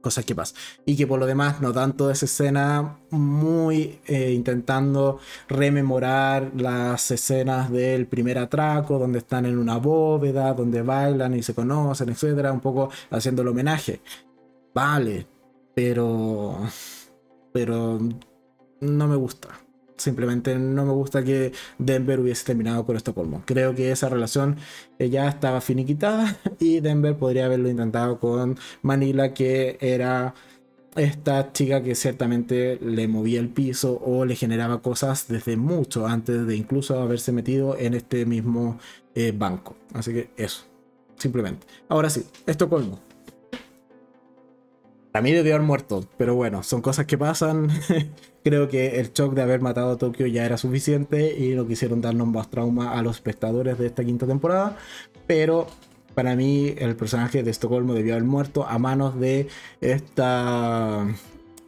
cosas que pasan. Y que por lo demás nos dan toda esa escena muy eh, intentando rememorar las escenas del primer atraco, donde están en una bóveda, donde bailan y se conocen, etcétera, un poco haciendo el homenaje. Vale, pero. Pero. No me gusta. Simplemente no me gusta que Denver hubiese terminado con Estocolmo. Creo que esa relación eh, ya estaba finiquitada y Denver podría haberlo intentado con Manila, que era esta chica que ciertamente le movía el piso o le generaba cosas desde mucho antes de incluso haberse metido en este mismo eh, banco. Así que eso, simplemente. Ahora sí, Estocolmo. A mí debió haber muerto, pero bueno, son cosas que pasan. Creo que el shock de haber matado a Tokio ya era suficiente y no quisieron darnos más trauma a los espectadores de esta quinta temporada. Pero para mí el personaje de Estocolmo debió haber muerto a manos de esta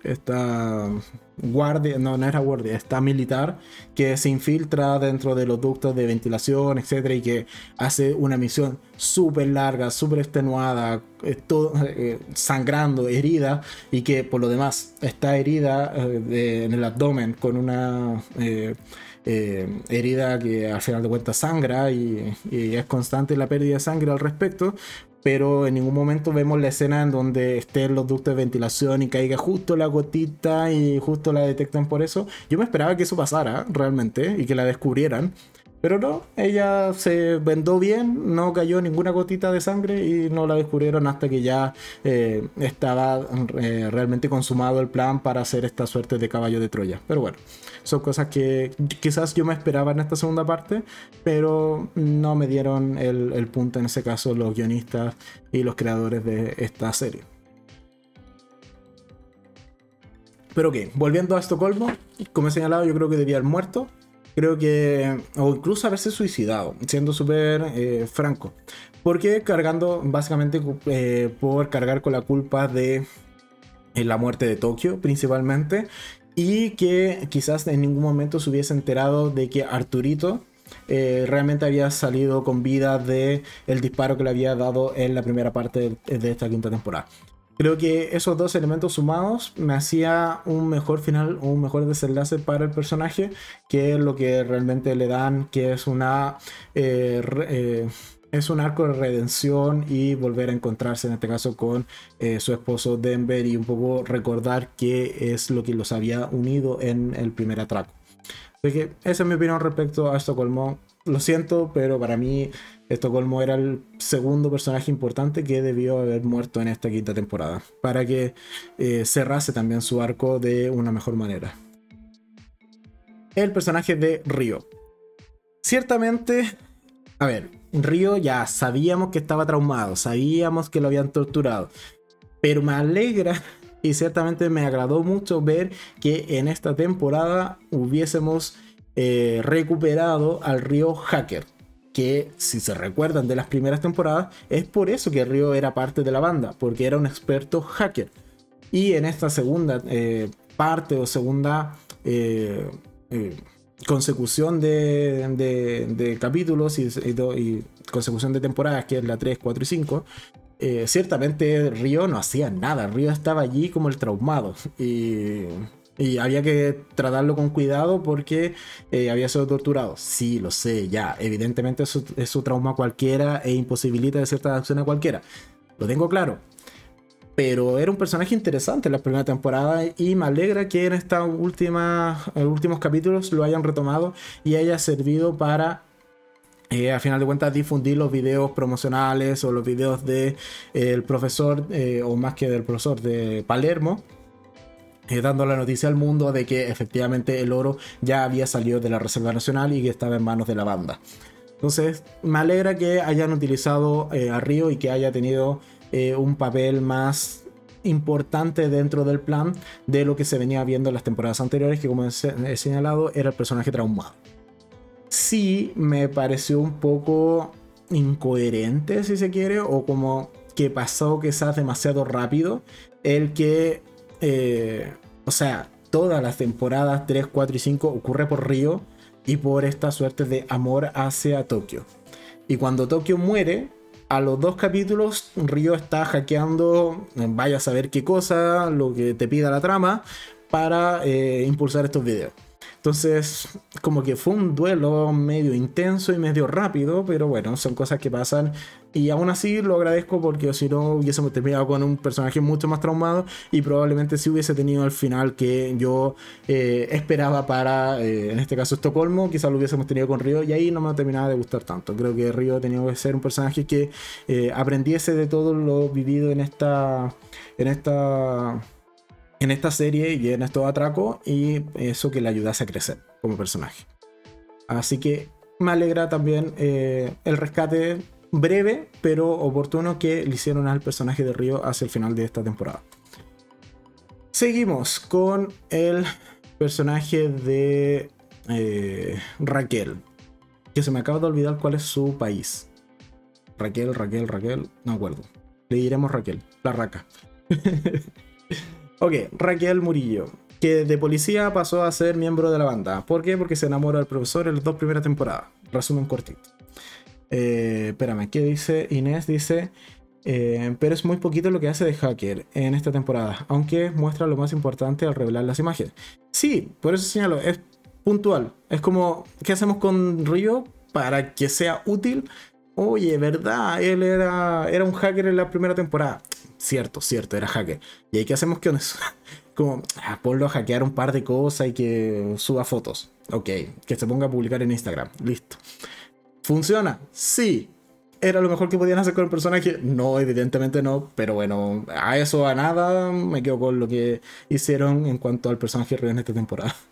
esta guardia, no, no era guardia, esta militar que se infiltra dentro de los ductos de ventilación, etcétera, y que hace una misión súper larga, súper extenuada, eh, todo, eh, sangrando, herida, y que por lo demás está herida eh, en el abdomen con una herida que al final de cuentas sangra y, es constante la pérdida de sangre al respecto, pero en ningún momento vemos la escena en donde estén los ductos de ventilación y caiga justo la gotita y justo la detectan por eso. Yo me esperaba que eso pasara realmente y que la descubrieran. Pero no, ella se vendó bien, no cayó ninguna gotita de sangre y no la descubrieron hasta que ya eh, estaba eh, realmente consumado el plan para hacer esta suerte de caballo de Troya. Pero bueno, son cosas que quizás yo me esperaba en esta segunda parte, pero no me dieron el, el punto en ese caso los guionistas y los creadores de esta serie. Pero ok, volviendo a Estocolmo, como he señalado, yo creo que debía haber muerto creo que, o incluso haberse suicidado, siendo súper eh, franco. Porque cargando, básicamente eh, por cargar con la culpa de eh, la muerte de Tokio principalmente. Y que quizás en ningún momento se hubiese enterado de que Arturito realmente había salido con vida de el disparo que le había dado en la primera parte de esta quinta temporada. Creo que esos dos elementos sumados me hacía un mejor final, un mejor desenlace para el personaje, que lo que realmente le dan, que es una eh, eh, es un arco de redención y volver a encontrarse en este caso con eh, su esposo Denver y un poco recordar qué es lo que los había unido en el primer atraco. Así que esa es mi opinión respecto a Estocolmo. Lo siento, pero para mí Estocolmo era el segundo personaje importante que debió haber muerto en esta quinta temporada, para que eh, cerrase también su arco de una mejor manera. El personaje de Río. Ciertamente, a ver, Río ya sabíamos que estaba traumado, sabíamos que lo habían torturado, pero me alegra y ciertamente me agradó mucho ver que en esta temporada hubiésemos eh, recuperado al Río Hacker que si se recuerdan de las primeras temporadas, es por eso que Ryo era parte de la banda, porque era un experto hacker. Y en esta segunda eh, parte o segunda eh, consecución de, capítulos y, y, consecución de temporadas, que es la 3, 4 y 5, ciertamente Ryo no hacía nada, Ryo estaba allí como el traumado. Y y había que tratarlo con cuidado porque eh, había sido torturado. Sí, lo sé, ya. Evidentemente es su, trauma cualquiera e imposibilita de cierta acción a cualquiera. Lo tengo claro. Pero era un personaje interesante en la primera temporada y me alegra que en estos últimos capítulos lo hayan retomado y haya servido para eh, a final de cuentas difundir los videos promocionales o los videos del de, el profesor, eh, o más que del profesor de Palermo, eh, dando la noticia al mundo de que efectivamente el oro ya había salido de la Reserva Nacional y que estaba en manos de la banda. Entonces, me alegra que hayan utilizado eh, a Río y que haya tenido eh, un papel más importante dentro del plan de lo que se venía viendo en las temporadas anteriores, que como he señalado, era el personaje traumado. Sí, me pareció un poco incoherente, si se quiere, o como que pasó quizás demasiado rápido el que, eh, o sea, todas las temporadas 3, 4 y 5 ocurre por Río y por esta suerte de amor hacia Tokio. Y cuando Tokio muere, a los dos capítulos, Río está hackeando, vaya a saber qué cosa, lo que te pida la trama, para eh, impulsar estos videos. Entonces, como que fue un duelo medio intenso y medio rápido, pero bueno, son cosas que pasan. Y aún así lo agradezco porque si no hubiésemos terminado con un personaje mucho más traumado y probablemente si hubiese tenido el final que yo eh, esperaba para, eh, en este caso, Estocolmo, quizás lo hubiésemos tenido con Río y ahí no me terminaba de gustar tanto. Creo que Río tenía que ser un personaje que eh, aprendiese de todo lo vivido en esta... En esta en esta serie y en estos atracos y eso que le ayudase a crecer como personaje. Así que me alegra también el rescate breve pero oportuno que le hicieron al personaje de Río hacia el final de esta temporada. Seguimos con el personaje de eh, Raquel, que se me acaba de olvidar cuál es su país. Raquel, Raquel, Raquel, no acuerdo. Le diremos Raquel, la raca. Ok, Raquel Murillo, que de policía pasó a ser miembro de la banda. ¿Por qué? Porque se enamoró del profesor en las dos primeras temporadas. Resumen cortito. Eh, espérame, ¿qué dice Inés? Dice, eh, pero es muy poquito lo que hace de hacker en esta temporada, aunque muestra lo más importante al revelar las imágenes. Sí, por eso señalo, es puntual. Es como, ¿qué hacemos con Río para que sea útil? Oye, ¿verdad? Él era, era un hacker en la primera temporada cierto, cierto, era hacker. ¿Y ahí qué hacemos con eso? Como, ah, ponlo a hackear un par de cosas y que suba fotos. Ok, que se ponga a publicar en Instagram. Listo. ¿Funciona? Sí. ¿Era lo mejor que podían hacer con el personaje? No, evidentemente no. Pero bueno, a eso, a nada, me quedo con lo que hicieron en cuanto al personaje real en esta temporada.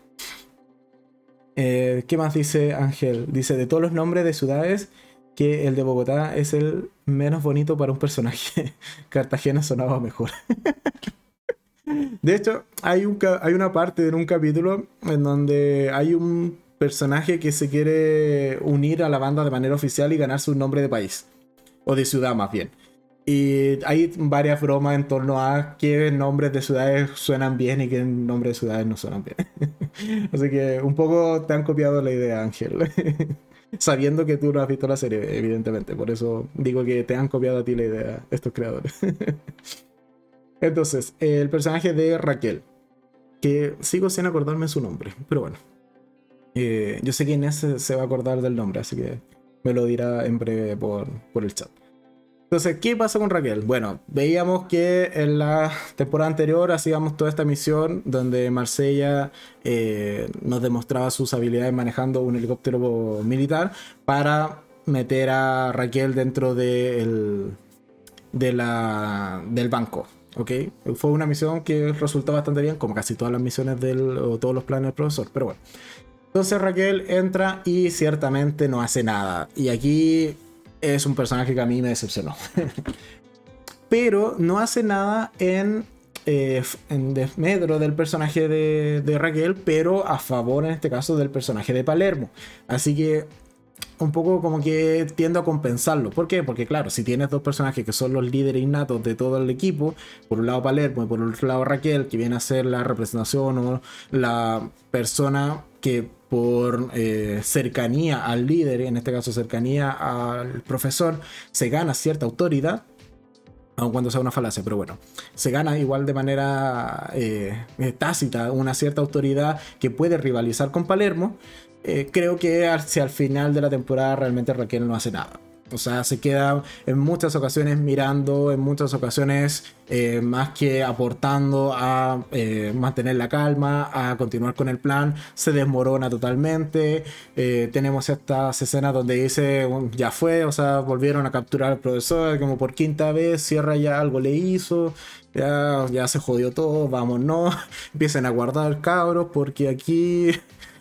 Eh, ¿Qué más dice Ángel? Dice, de todos los nombres de ciudades, que el de Bogotá es el menos bonito para un personaje. Cartagena sonaba mejor. de hecho, hay, un, hay una parte en un capítulo en donde hay un personaje que se quiere unir a la banda de manera oficial y ganar su nombre de país. O de ciudad más bien. Y hay varias bromas en torno a qué nombres de ciudades suenan bien y qué nombres de ciudades no suenan bien. Así que un poco te han copiado la idea, Ángel sabiendo que tú no has visto la serie, evidentemente. Por eso digo que te han copiado a ti la idea estos creadores. Entonces, el personaje de Raquel, que sigo sin acordarme su nombre, pero bueno. Eh, yo sé que Inés se, va a acordar del nombre, así que me lo dirá en breve por, por el chat. Entonces, ¿qué pasa con Raquel? Bueno, veíamos que en la temporada anterior hacíamos toda esta misión donde Marsella eh, nos demostraba sus habilidades manejando un helicóptero militar para meter a Raquel dentro de, de la, del banco. ¿ok? Fue una misión que resultó bastante bien, como casi todas las misiones del, o todos los planes del profesor, pero bueno. Entonces Raquel entra y ciertamente no hace nada. Y aquí es un personaje que a mí me decepcionó. Pero no hace nada en, eh, en desmedro del personaje de, de, Raquel, pero a favor en este caso del personaje de Palermo. Así que un poco como que tiendo a compensarlo. ¿Por qué? Porque claro, si tienes dos personajes que son los líderes innatos de todo el equipo, por un lado Palermo y por otro lado Raquel, que viene a ser la representación o la persona que por eh, cercanía al líder, en este caso cercanía al profesor, se gana cierta autoridad, aun cuando sea una falacia, pero bueno, se gana igual de manera eh, tácita una cierta autoridad que puede rivalizar con Palermo. Eh, creo que hacia el final de la temporada realmente Raquel no hace nada. O sea, se queda en muchas ocasiones mirando, en muchas ocasiones eh, más que aportando a eh, mantener la calma, a continuar con el plan, se desmorona totalmente. Eh, tenemos estas escenas donde dice, ya fue, o sea, volvieron a capturar al profesor como por quinta vez, Sierra ya algo le hizo, ya, ya se jodió todo, vámonos, empiecen a guardar cabros porque aquí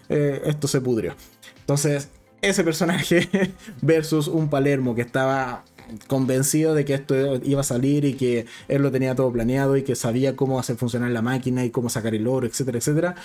esto se pudrió. Entonces, ese personaje versus un Palermo que estaba convencido de que esto iba a salir y que él lo tenía todo planeado y que sabía cómo hacer funcionar la máquina y cómo sacar el oro, etcétera, etcétera.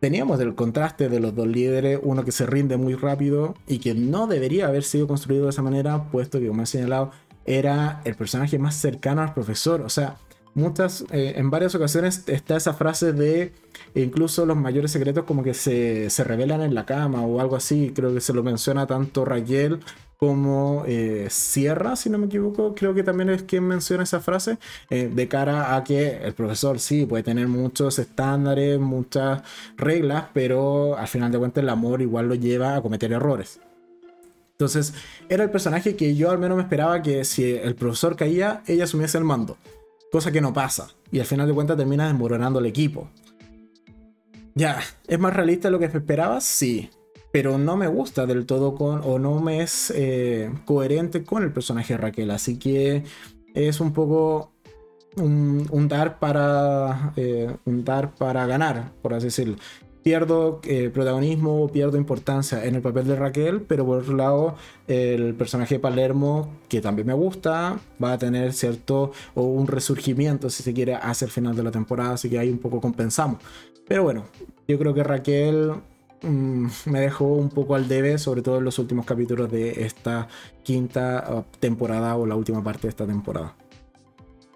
Teníamos el contraste de los dos líderes, uno que se rinde muy rápido y que no debería haber sido construido de esa manera, puesto que, como he señalado, era el personaje más cercano al profesor. O sea, muchas, eh, en varias ocasiones está esa frase de incluso los mayores secretos como que se, revelan en la cama o algo así. Creo que se lo menciona tanto Raquel como eh, Sierra, si no me equivoco, creo que también es quien menciona esa frase, eh, de cara a que el profesor sí puede tener muchos estándares, muchas reglas, pero al final de cuentas el amor igual lo lleva a cometer errores. Entonces, era el personaje que yo al menos me esperaba que si el profesor caía, ella asumiese el mando. Cosa que no pasa. Y al final de cuentas termina desmoronando el equipo. Ya, ¿es más realista de lo que esperaba? Sí. Pero no me gusta del todo con, o no me es eh, coherente con el personaje de Raquel. Así que es un poco un, dar para eh, un dar para ganar, por así decirlo pierdo eh, protagonismo, pierdo importancia en el papel de Raquel, pero por otro lado, el personaje de Palermo, que también me gusta, va a tener cierto o un resurgimiento, si se quiere, hacia el final de la temporada, así que ahí un poco compensamos. Pero bueno, yo creo que Raquel mm, me dejó un poco al debe, sobre todo en los últimos capítulos de esta quinta uh, temporada o la última parte de esta temporada.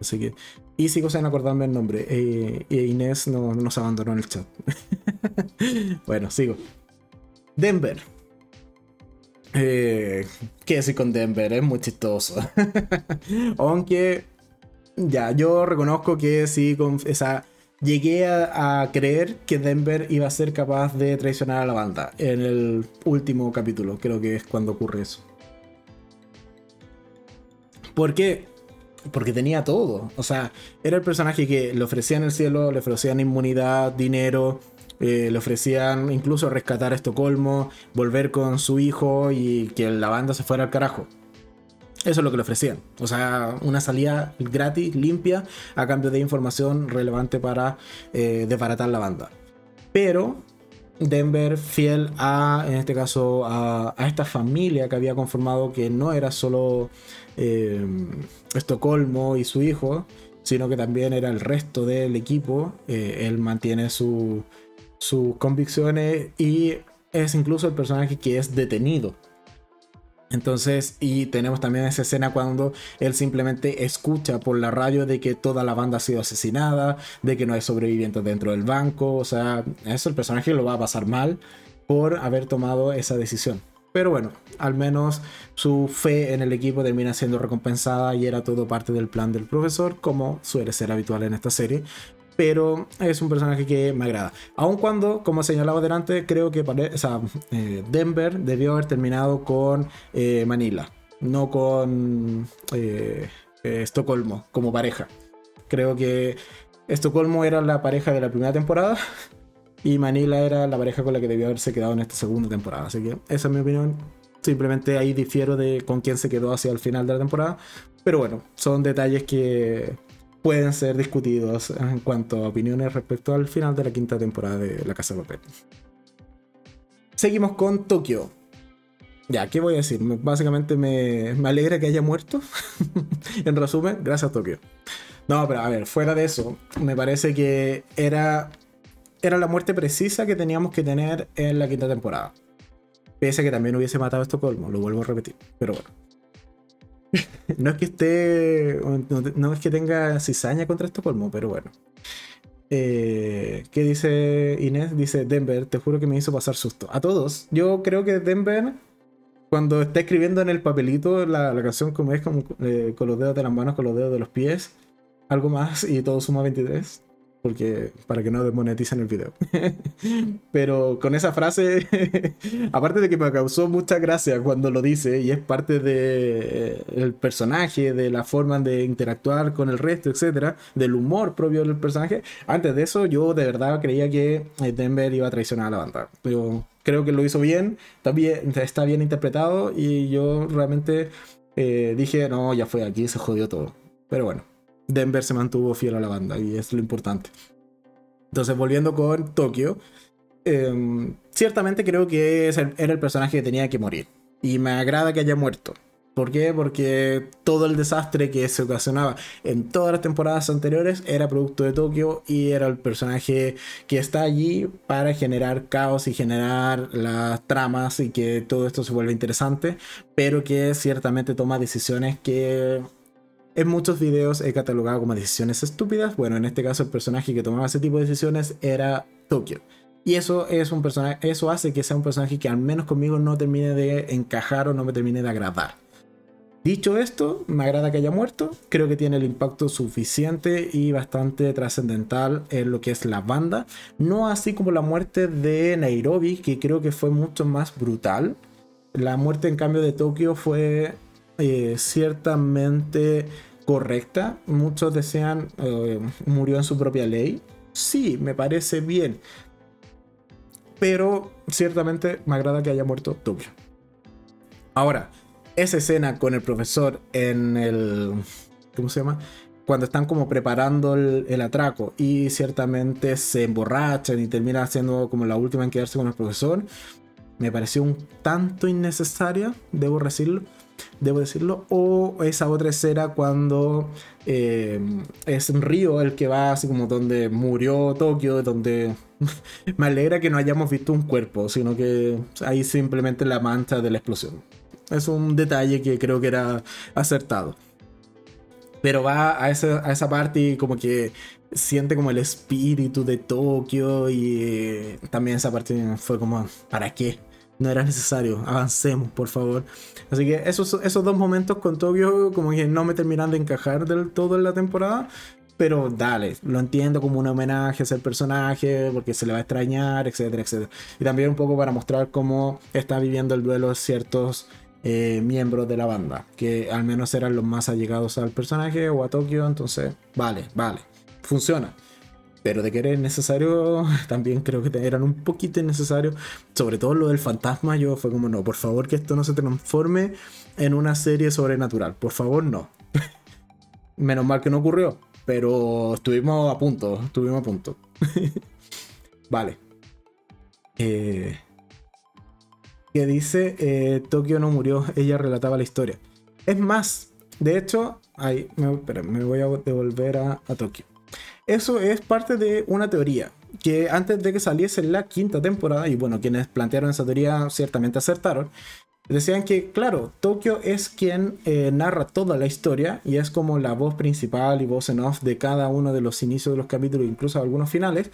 Así que y sigo sin acordarme el nombre. Eh, Inés no, nos abandonó en el chat. bueno, sigo. Denver. Eh, ¿Qué decir con Denver? Es muy chistoso. Aunque, ya, yo reconozco que sí, con esa. Llegué a, creer que Denver iba a ser capaz de traicionar a la banda en el último capítulo, creo que es cuando ocurre eso. ¿Por qué? Porque tenía todo. O sea, era el personaje que le ofrecían el cielo, le ofrecían inmunidad, dinero, eh, le ofrecían incluso rescatar a Estocolmo, volver con su hijo y que la banda se fuera al carajo. Eso es lo que le ofrecían. O sea, una salida gratis, limpia, a cambio de información relevante para eh, desbaratar la banda. Pero Denver, fiel a, en este caso, a, esta familia que había conformado, que no era solo eh, Estocolmo y su hijo, sino que también era el resto del equipo. Eh, él mantiene sus convicciones y es incluso el personaje que es detenido. Entonces, y tenemos también esa escena cuando él simplemente escucha por la radio de que toda la banda ha sido asesinada, de que no hay sobrevivientes dentro del banco, o sea, eso el personaje lo va a pasar mal por haber tomado esa decisión. Pero bueno, al menos su fe en el equipo termina siendo recompensada y era todo parte del plan del profesor, como suele ser habitual en esta serie. Pero es un personaje que me agrada. Aun cuando, como señalaba delante, creo que eh, Denver debió haber terminado con eh, Manila, no con eh, Estocolmo como pareja. Creo que Estocolmo era la pareja de la primera temporada y Manila era la pareja con la que debió haberse quedado en esta segunda temporada. Así que esa es mi opinión. Simplemente ahí difiero de con quién se quedó hacia el final de la temporada. Pero bueno, son detalles que pueden ser discutidos en cuanto a opiniones respecto al final de la quinta temporada de La Casa de Papel. Seguimos con Tokio. Ya, ¿qué voy a decir? Básicamente me, me alegra que haya muerto. en resumen, gracias a Tokio. No, pero a ver, fuera de eso, me parece que era era la muerte precisa que teníamos que tener en la quinta temporada. Pese a que también hubiese matado a Estocolmo, lo vuelvo a repetir. Pero bueno. No es que esté. No, es que tenga cizaña contra Estocolmo, pero bueno. Eh, ¿Qué dice Inés? Dice Denver, te juro que me hizo pasar susto. A todos. Yo creo que Denver, cuando está escribiendo en el papelito la, canción, como es eh, con los dedos de las manos, con los dedos de los pies, algo más y todo suma 23 porque para que no desmoneticen el video. Pero con esa frase, aparte de que me causó mucha gracia cuando lo dice y es parte de el personaje, de la forma de interactuar con el resto, etcétera, del humor propio del personaje. Antes de eso, yo de verdad creía que Denver iba a traicionar a la banda. Pero creo que lo hizo bien, también está bien interpretado y yo realmente eh, dije, no, ya fue aquí, se jodió todo. Pero bueno, Denver se mantuvo fiel a la banda y es lo importante. Entonces, volviendo con Tokio, em, ciertamente creo que era el personaje que tenía que morir. Y me agrada que haya muerto. ¿Por qué? Porque todo el desastre que se ocasionaba en todas las temporadas anteriores era producto de Tokio y era el personaje que está allí para generar caos y generar las tramas y que todo esto se vuelva interesante, pero que ciertamente toma decisiones que en muchos videos he catalogado como decisiones estúpidas. Bueno, en este caso el personaje que tomaba ese tipo de decisiones era Tokio. Y eso es un personaje, eso hace que sea un personaje que al menos conmigo no termine de encajar o no me termine de agradar. Dicho esto, me agrada que haya muerto. Creo que tiene el impacto suficiente y bastante trascendental en lo que es la banda. No así como la muerte de Nairobi, que creo que fue mucho más brutal. La muerte, en cambio, de Tokio fue eh, ciertamente correcta. Muchos desean eh, murió en su propia ley. Sí, me parece bien. Pero ciertamente me agrada que haya muerto Tokio. Ahora, esa escena con el profesor en el. ¿Cómo se llama? Cuando están como preparando el, atraco y ciertamente se emborrachan y termina siendo como la última en quedarse con el profesor, me pareció un tanto innecesaria, debo decirlo. Debo decirlo. O esa otra escena cuando eh, es Río el que va así como donde murió Tokio, donde me alegra que no hayamos visto un cuerpo, sino que ahí simplemente la mancha de la explosión. Es un detalle que creo que era acertado. Pero va a esa, a esa parte y como que siente como el espíritu de Tokio y eh, también esa parte fue como, ¿para qué? No era necesario, avancemos, por favor. Así que esos, esos dos momentos con Tokio como que no me terminan de encajar del todo en la temporada. Pero dale, lo entiendo como un homenaje a ese personaje, porque se le va a extrañar, etcétera, etcétera. Y también un poco para mostrar cómo está viviendo el duelo ciertos eh, miembros de la banda, que al menos eran los más allegados al personaje o a Tokio, entonces, vale, vale, funciona. Pero de que era necesario, también creo que eran un poquito innecesario. Sobre todo lo del fantasma, yo fue como, no, por favor que esto no se transforme en una serie sobrenatural. Por favor, no. Menos mal que no ocurrió. Pero estuvimos a punto, estuvimos a punto. vale. Eh, que dice eh, Tokio no murió, ella relataba la historia. Es más, de hecho, ahí, me, me voy a devolver a Tokio. Eso es parte de una teoría que antes de que saliese la quinta temporada, y bueno, quienes plantearon esa teoría ciertamente acertaron, decían que, claro, Tokio es quien eh, narra toda la historia y es como la voz principal y voz en off de cada uno de los inicios de los capítulos, incluso algunos finales,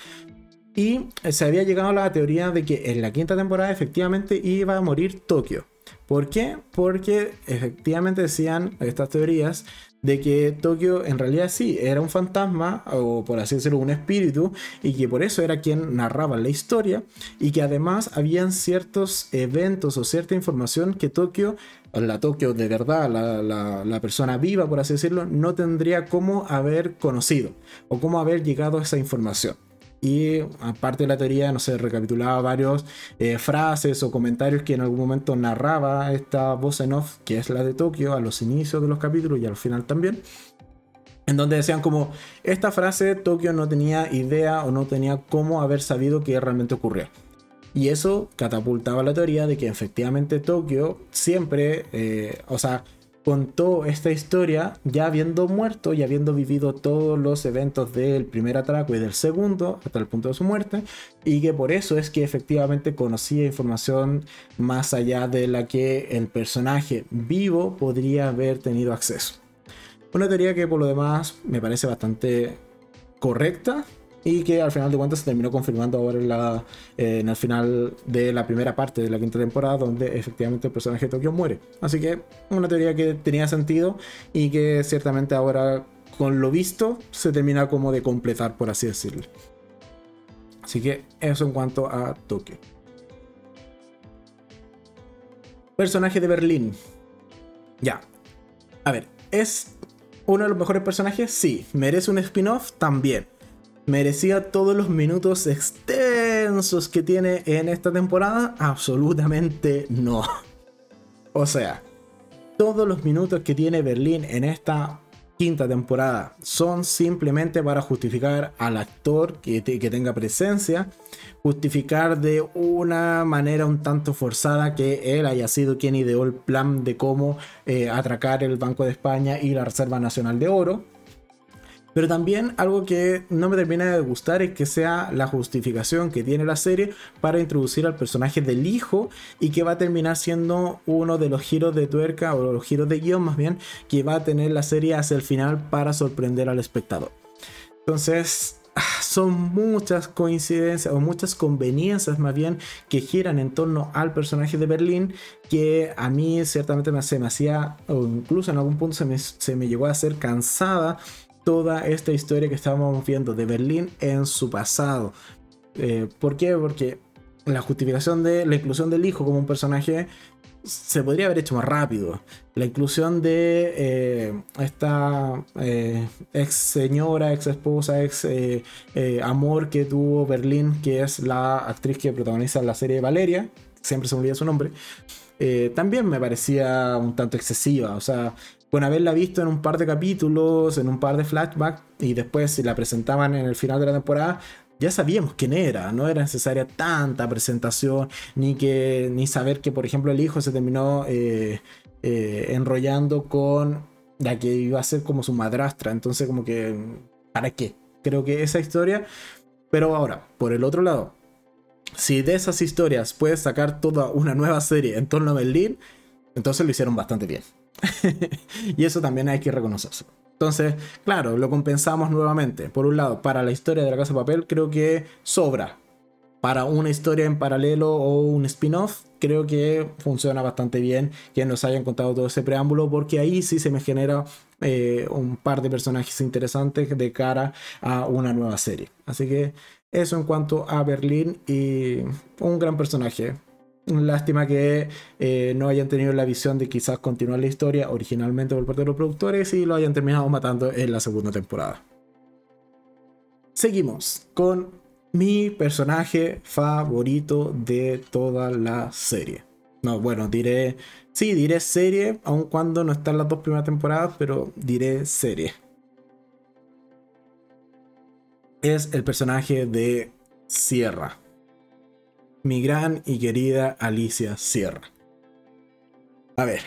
y se había llegado a la teoría de que en la quinta temporada efectivamente iba a morir Tokio. ¿Por qué? Porque efectivamente decían estas teorías de que Tokio en realidad sí era un fantasma o por así decirlo un espíritu y que por eso era quien narraba la historia y que además habían ciertos eventos o cierta información que Tokio, la Tokio de verdad, la, la persona viva por así decirlo, no tendría cómo haber conocido o cómo haber llegado a esa información y aparte de la teoría, no sé, recapitulaba varios eh, frases o comentarios que en algún momento narraba esta voz en off, que es la de Tokio, a los inicios de los capítulos y al final también. En donde decían como, esta frase Tokio no tenía idea o no tenía cómo haber sabido que realmente ocurría. Y eso catapultaba la teoría de que efectivamente Tokio siempre, eh, o sea, contó esta historia ya habiendo muerto y habiendo vivido todos los eventos del primer atraco y del segundo hasta el punto de su muerte y que por eso es que efectivamente conocía información más allá de la que el personaje vivo podría haber tenido acceso. Una teoría que por lo demás me parece bastante correcta y que al final de cuentas se terminó confirmando ahora en, la, en el final de la primera parte de la quinta temporada, donde efectivamente el personaje de Tokio muere. Así que una teoría que tenía sentido y que ciertamente ahora con lo visto se termina como de completar, por así decirlo. Así que eso en cuanto a Tokio. Personaje de Berlín. Ya. A ver, ¿es uno de los mejores personajes? Sí. ¿Merece un spin-off? También. ¿Merecía todos los minutos extensos que tiene en esta temporada? Absolutamente no. O sea, todos los minutos que tiene Berlín en esta quinta temporada son simplemente para justificar al actor que, que, tenga presencia, justificar de una manera un tanto forzada que él haya sido quien ideó el plan de cómo eh, atracar el Banco de España y la Reserva Nacional de Oro. Pero también algo que no me termina de gustar es que sea la justificación que tiene la serie para introducir al personaje del hijo y que va a terminar siendo uno de los giros de tuerca o los giros de guion más bien que va a tener la serie hacia el final para sorprender al espectador. Entonces, ah, son muchas coincidencias o muchas conveniencias más bien que giran en torno al personaje de Berlín que a mí ciertamente me, hacía o incluso en algún punto se me, se me llegó a hacer cansada toda esta historia que estábamos viendo de Berlín en su pasado. Eh, ¿Por qué? Porque la justificación de la inclusión del hijo como un personaje se podría haber hecho más rápido. La inclusión de eh, esta eh, ex señora, ex esposa, ex amor que tuvo Berlín, que es la actriz que protagoniza la serie Valeria, siempre se me olvida su nombre, también me parecía un tanto excesiva. O sea, con haberla visto en un par de capítulos, en un par de flashbacks, y después si la presentaban en el final de la temporada, ya sabíamos quién era, no era necesaria tanta presentación, ni que ni saber que, por ejemplo, el hijo se terminó eh, eh, enrollando con la que iba a ser como su madrastra, entonces como que, ¿para qué? Creo que esa historia, pero ahora, por el otro lado, si de esas historias puedes sacar toda una nueva serie en torno a Berlín, entonces lo hicieron bastante bien. y eso también hay que reconocerse. Entonces, claro, lo compensamos nuevamente. Por un lado, para la historia de la Casa de Papel creo que sobra. Para una historia en paralelo o un spin-off, creo que funciona bastante bien que nos hayan contado todo ese preámbulo, porque ahí sí se me genera eh, un par de personajes interesantes de cara a una nueva serie. Así que eso en cuanto a Berlín y un gran personaje. Lástima que eh, no hayan tenido la visión de quizás continuar la historia originalmente por parte de los productores y lo hayan terminado matando en la segunda temporada. Seguimos con mi personaje favorito de toda la serie. No, bueno, diré. Sí, diré serie, aun cuando no están las dos primeras temporadas, pero diré serie. Es el personaje de Sierra mi gran y querida Alicia Sierra. A ver.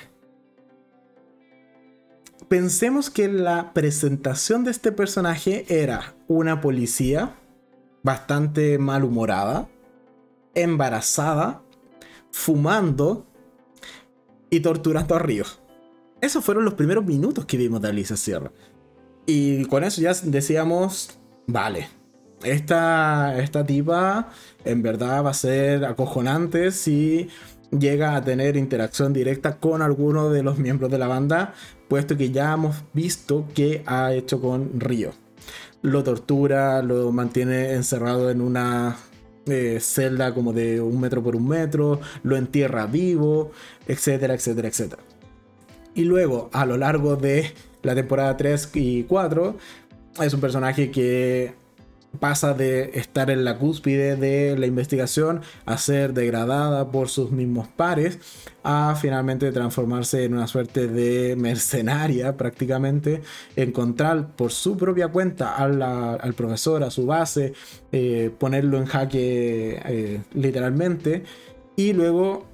Pensemos que la presentación de este personaje era una policía bastante malhumorada, embarazada, fumando y torturando a Río. Esos fueron los primeros minutos que vimos de Alicia Sierra. Y con eso ya decíamos, vale, esta, esta tipa en verdad va a ser acojonante si llega a tener interacción directa con alguno de los miembros de la banda, puesto que ya hemos visto que ha hecho con Río. Lo tortura, lo mantiene encerrado en una eh, celda como de un metro por un metro, lo entierra vivo, etcétera, etcétera, etcétera. Y luego, a lo largo de la temporada 3 y 4, es un personaje que pasa de estar en la cúspide de la investigación a ser degradada por sus mismos pares, a finalmente transformarse en una suerte de mercenaria prácticamente, encontrar por su propia cuenta al profesor, a su base, eh, ponerlo en jaque eh, literalmente, y luego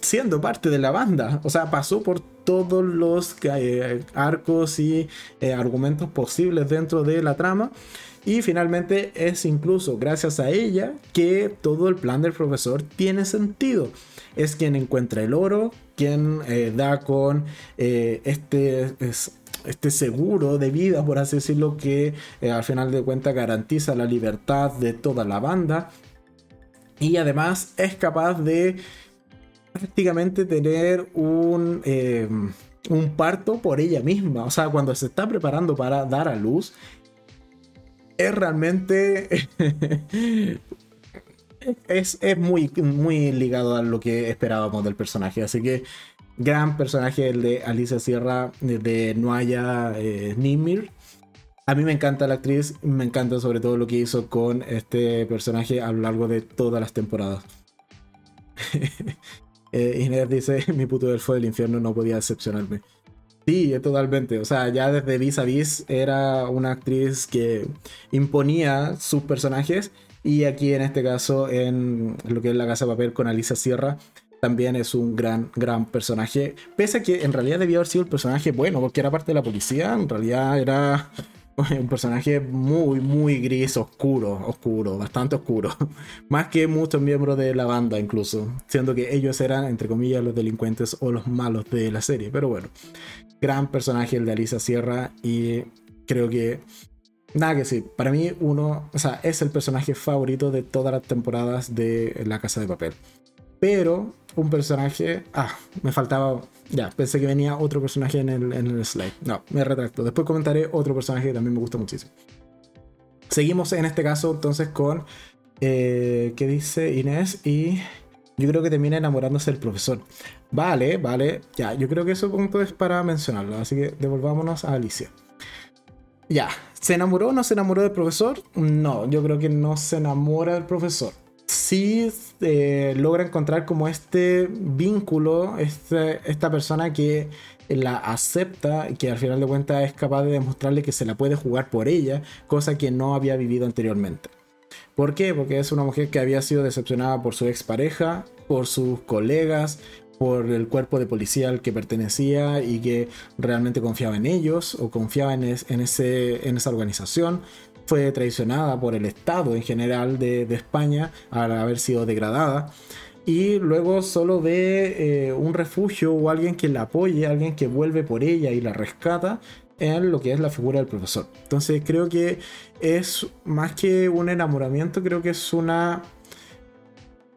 siendo parte de la banda, o sea, pasó por todos los eh, arcos y argumentos posibles dentro de la trama y finalmente es incluso gracias a ella que todo el plan del profesor tiene sentido. Es quien encuentra el oro, quien eh, da con eh, este, este seguro de vida, por así decirlo, que eh, al final de cuentas garantiza la libertad de toda la banda. Y además es capaz de prácticamente tener un un parto por ella misma. O sea, cuando se está preparando para dar a luz, es realmente... es, muy, muy ligado a lo que esperábamos del personaje. Así que gran personaje el de Alicia Sierra de Noaya eh, Nimir. A mí me encanta la actriz, me encanta sobre todo lo que hizo con este personaje a lo largo de todas las temporadas. eh, Inés dice, mi puto elfo del infierno no podía decepcionarme. Sí, totalmente. O sea, ya desde Vis a Vis era una actriz que imponía sus personajes. Y aquí en este caso, en lo que es La Casa de Papel con Alicia Sierra, también es un gran, gran personaje. Pese a que en realidad debía haber sido el personaje bueno, porque era parte de la policía, en realidad era un personaje muy, muy gris, oscuro, oscuro, bastante oscuro. Más que muchos miembros de la banda incluso, siendo que ellos eran, entre comillas, los delincuentes o los malos de la serie. Pero bueno, gran personaje el de Alicia Sierra y creo que... Nada que sí, para mí uno, o sea, es el personaje favorito de todas las temporadas de La Casa de Papel. Pero un personaje... Ah, me faltaba ya, pensé que venía otro personaje en el, en el slide. No, me retracto. Después comentaré otro personaje que también me gusta muchísimo. Seguimos en este caso entonces con... Eh, ¿Qué dice Inés? Y yo creo que termina enamorándose del profesor. Vale, vale. Ya, yo creo que ese punto es para mencionarlo. Así que devolvámonos a Alicia. Ya, ¿se enamoró o no se enamoró del profesor? No, yo creo que no se enamora del profesor sí eh, logra encontrar como este vínculo, este, esta persona que la acepta, que al final de cuentas es capaz de demostrarle que se la puede jugar por ella, cosa que no había vivido anteriormente. ¿Por qué? Porque es una mujer que había sido decepcionada por su expareja, por sus colegas, por el cuerpo de policía al que pertenecía y que realmente confiaba en ellos o confiaba en, ese, en esa organización fue traicionada por el Estado en general de, España al haber sido degradada. Y luego solo ve eh, un refugio o alguien que la apoye, alguien que vuelve por ella y la rescata en lo que es la figura del profesor. Entonces creo que es más que un enamoramiento, creo que es una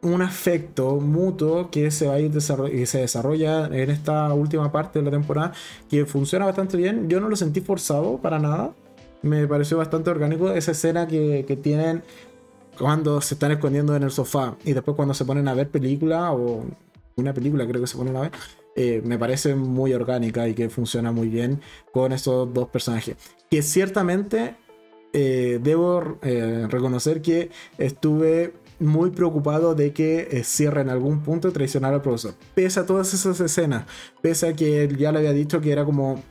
un afecto mutuo que se va a ir que se desarrolla en esta última parte de la temporada que funciona bastante bien. Yo no lo sentí forzado para nada me pareció bastante orgánico esa escena que, que, tienen cuando se están escondiendo en el sofá y después cuando se ponen a ver película o una película creo que se ponen a ver. Eh, me parece muy orgánica y que funciona muy bien con estos dos personajes. Que ciertamente eh, debo eh, reconocer que estuve muy preocupado de que cierre en algún punto traicionar al profesor. Pese a todas esas escenas, pese a que ya le había dicho que era como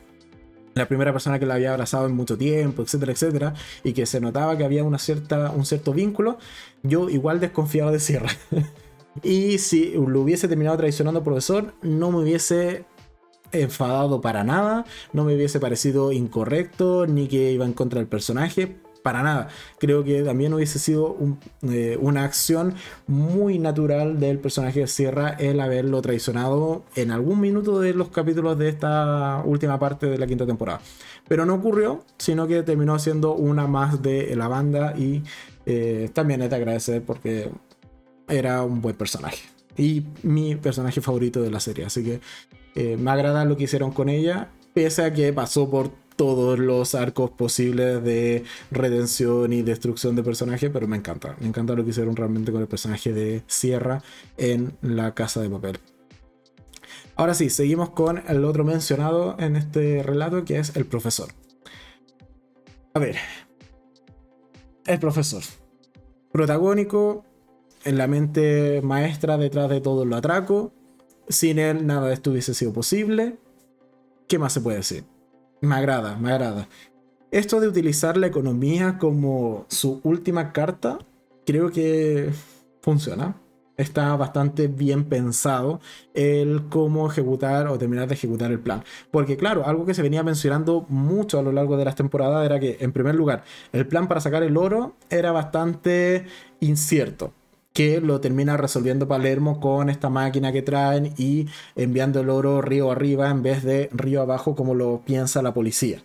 la primera persona que la había abrazado en mucho tiempo, etcétera, etcétera, y que se notaba que había una cierta, un cierto vínculo, yo igual desconfiaba de Sierra. y si lo hubiese terminado traicionando profesor, no me hubiese enfadado para nada, no me hubiese parecido incorrecto, ni que iba en contra del personaje, para nada. Creo que también hubiese sido eh, una acción muy natural del personaje de Sierra el haberlo traicionado en algún minuto de los capítulos de esta última parte de la quinta temporada. Pero no ocurrió, sino que terminó siendo una más de la banda y eh, también es de agradecer porque era un buen personaje. Y mi personaje favorito de la serie. Así que eh, me agrada lo que hicieron con ella, pese a que pasó por todos los arcos posibles de redención y destrucción de personaje, pero me encanta. Me encanta lo que hicieron realmente con el personaje de Sierra en la casa de papel. Ahora sí, seguimos con el otro mencionado en este relato, que es el profesor. A ver, el profesor. Protagónico, en la mente maestra detrás de todo lo atraco. Sin él nada de esto hubiese sido posible. ¿Qué más se puede decir? Me agrada, me agrada. Esto de utilizar la economía como su última carta, creo que funciona. Está bastante bien pensado el cómo ejecutar o terminar de ejecutar el plan. Porque claro, algo que se venía mencionando mucho a lo largo de las temporadas era que, en primer lugar, el plan para sacar el oro era bastante incierto que lo termina resolviendo Palermo con esta máquina que traen y enviando el oro río arriba en vez de río abajo como lo piensa la policía.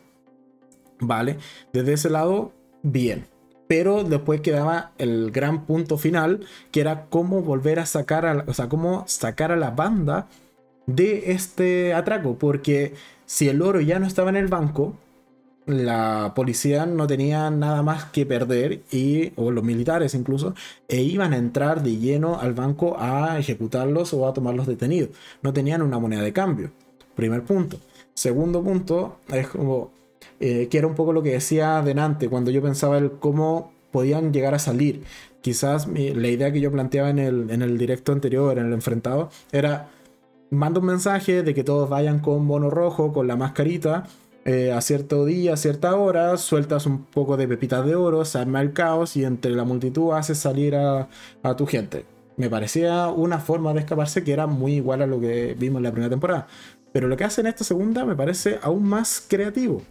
Vale, desde ese lado, bien. Pero después quedaba el gran punto final, que era cómo volver a sacar a, o sea, cómo sacar a la banda de este atraco, porque si el oro ya no estaba en el banco, la policía no tenía nada más que perder y o los militares incluso e iban a entrar de lleno al banco a ejecutarlos o a tomarlos detenidos. No tenían una moneda de cambio. Primer punto. Segundo punto es como eh, que era un poco lo que decía adelante cuando yo pensaba el cómo podían llegar a salir. Quizás la idea que yo planteaba en el, en el directo anterior en el enfrentado era manda un mensaje de que todos vayan con bono rojo con la mascarita eh, a cierto día, a cierta hora, sueltas un poco de pepitas de oro, se arma el caos y entre la multitud haces salir a, a tu gente. Me parecía una forma de escaparse que era muy igual a lo que vimos en la primera temporada. Pero lo que hace en esta segunda me parece aún más creativo.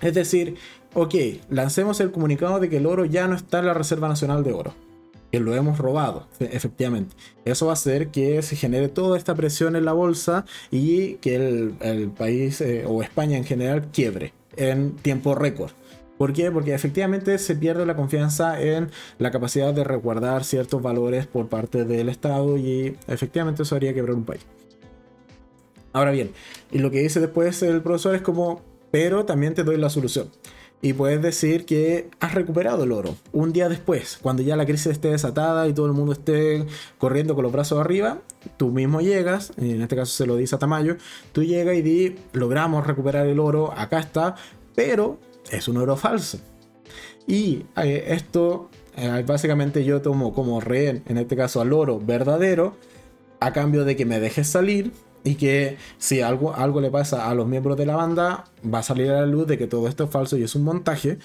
Es decir, ok, lancemos el comunicado de que el oro ya no está en la Reserva Nacional de Oro que lo hemos robado, e, efectivamente. Eso va a hacer que se genere toda esta presión en la bolsa y que el, país eh, o España en general quiebre en tiempo récord. ¿Por qué? Porque efectivamente se pierde la confianza en la capacidad de resguardar ciertos valores por parte del Estado y efectivamente eso haría quebrar un país. Ahora bien, y lo que dice después el profesor es como, pero también te doy la solución y puedes decir que has recuperado el oro un día después, cuando ya la crisis esté desatada y todo el mundo esté corriendo con los brazos arriba, tú mismo llegas, en este caso se lo dice a Tamayo, tú llegas y di, logramos recuperar el oro, acá está, pero es un oro falso. Y eh, esto eh, básicamente yo tomo como rehén, en este caso al oro verdadero, a cambio de que me dejes salir, y que si algo, algo le pasa a los miembros de la banda, va a salir a la luz de que todo esto es falso y es un montaje.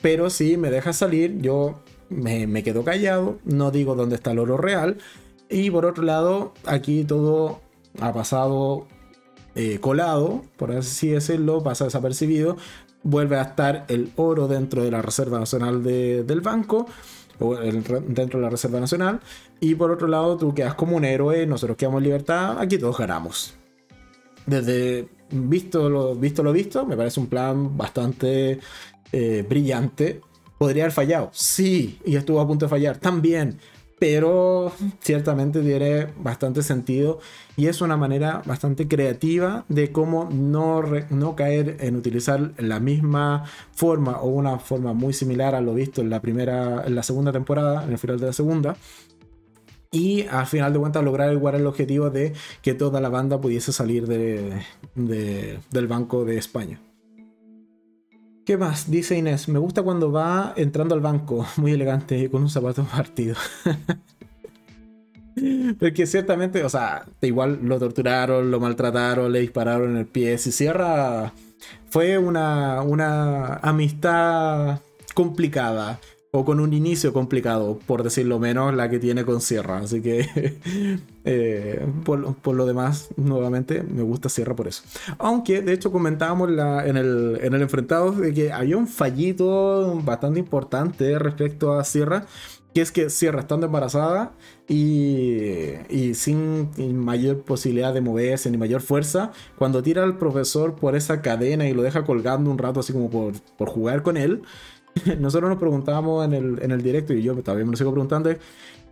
Pero si me deja salir, yo me, quedo callado, no digo dónde está el oro real. Y por otro lado, aquí todo ha pasado eh, colado, por así decirlo, pasa desapercibido. Vuelve a estar el oro dentro de la Reserva Nacional del banco dentro de la Reserva Nacional. Y por otro lado, tú quedas como un héroe, nosotros quedamos en libertad, aquí todos ganamos. Desde visto lo visto, lo visto me parece un plan bastante eh, brillante. ¿Podría haber fallado? Sí, y estuvo a punto de fallar también pero ciertamente tiene bastante sentido y es una manera bastante creativa de cómo no, no caer en utilizar la misma forma o una forma muy similar a lo visto en la primera, en la segunda temporada, en el final de la segunda. Y al final de cuentas lograr igual el objetivo de que toda la banda pudiese salir de, del Banco de España. ¿Qué más? Dice Inés, me gusta cuando va entrando al banco, muy elegante, con un zapato partido. Porque ciertamente, o sea, igual lo torturaron, lo maltrataron, le dispararon en el pie. Si cierra, fue una, una amistad complicada o con un inicio complicado, por decirlo menos, la que tiene con Sierra. Así que, eh, por, lo demás, nuevamente, me gusta Sierra por eso. Aunque, de hecho, comentábamos en, el, en el enfrentado de que había un fallito bastante importante respecto a Sierra, que es que Sierra estando embarazada y, y, sin mayor posibilidad de moverse ni mayor fuerza, cuando tira al profesor por esa cadena y lo deja colgando un rato así como por, por jugar con él, nosotros nos preguntábamos en el, en el directo, y yo todavía me lo sigo preguntando,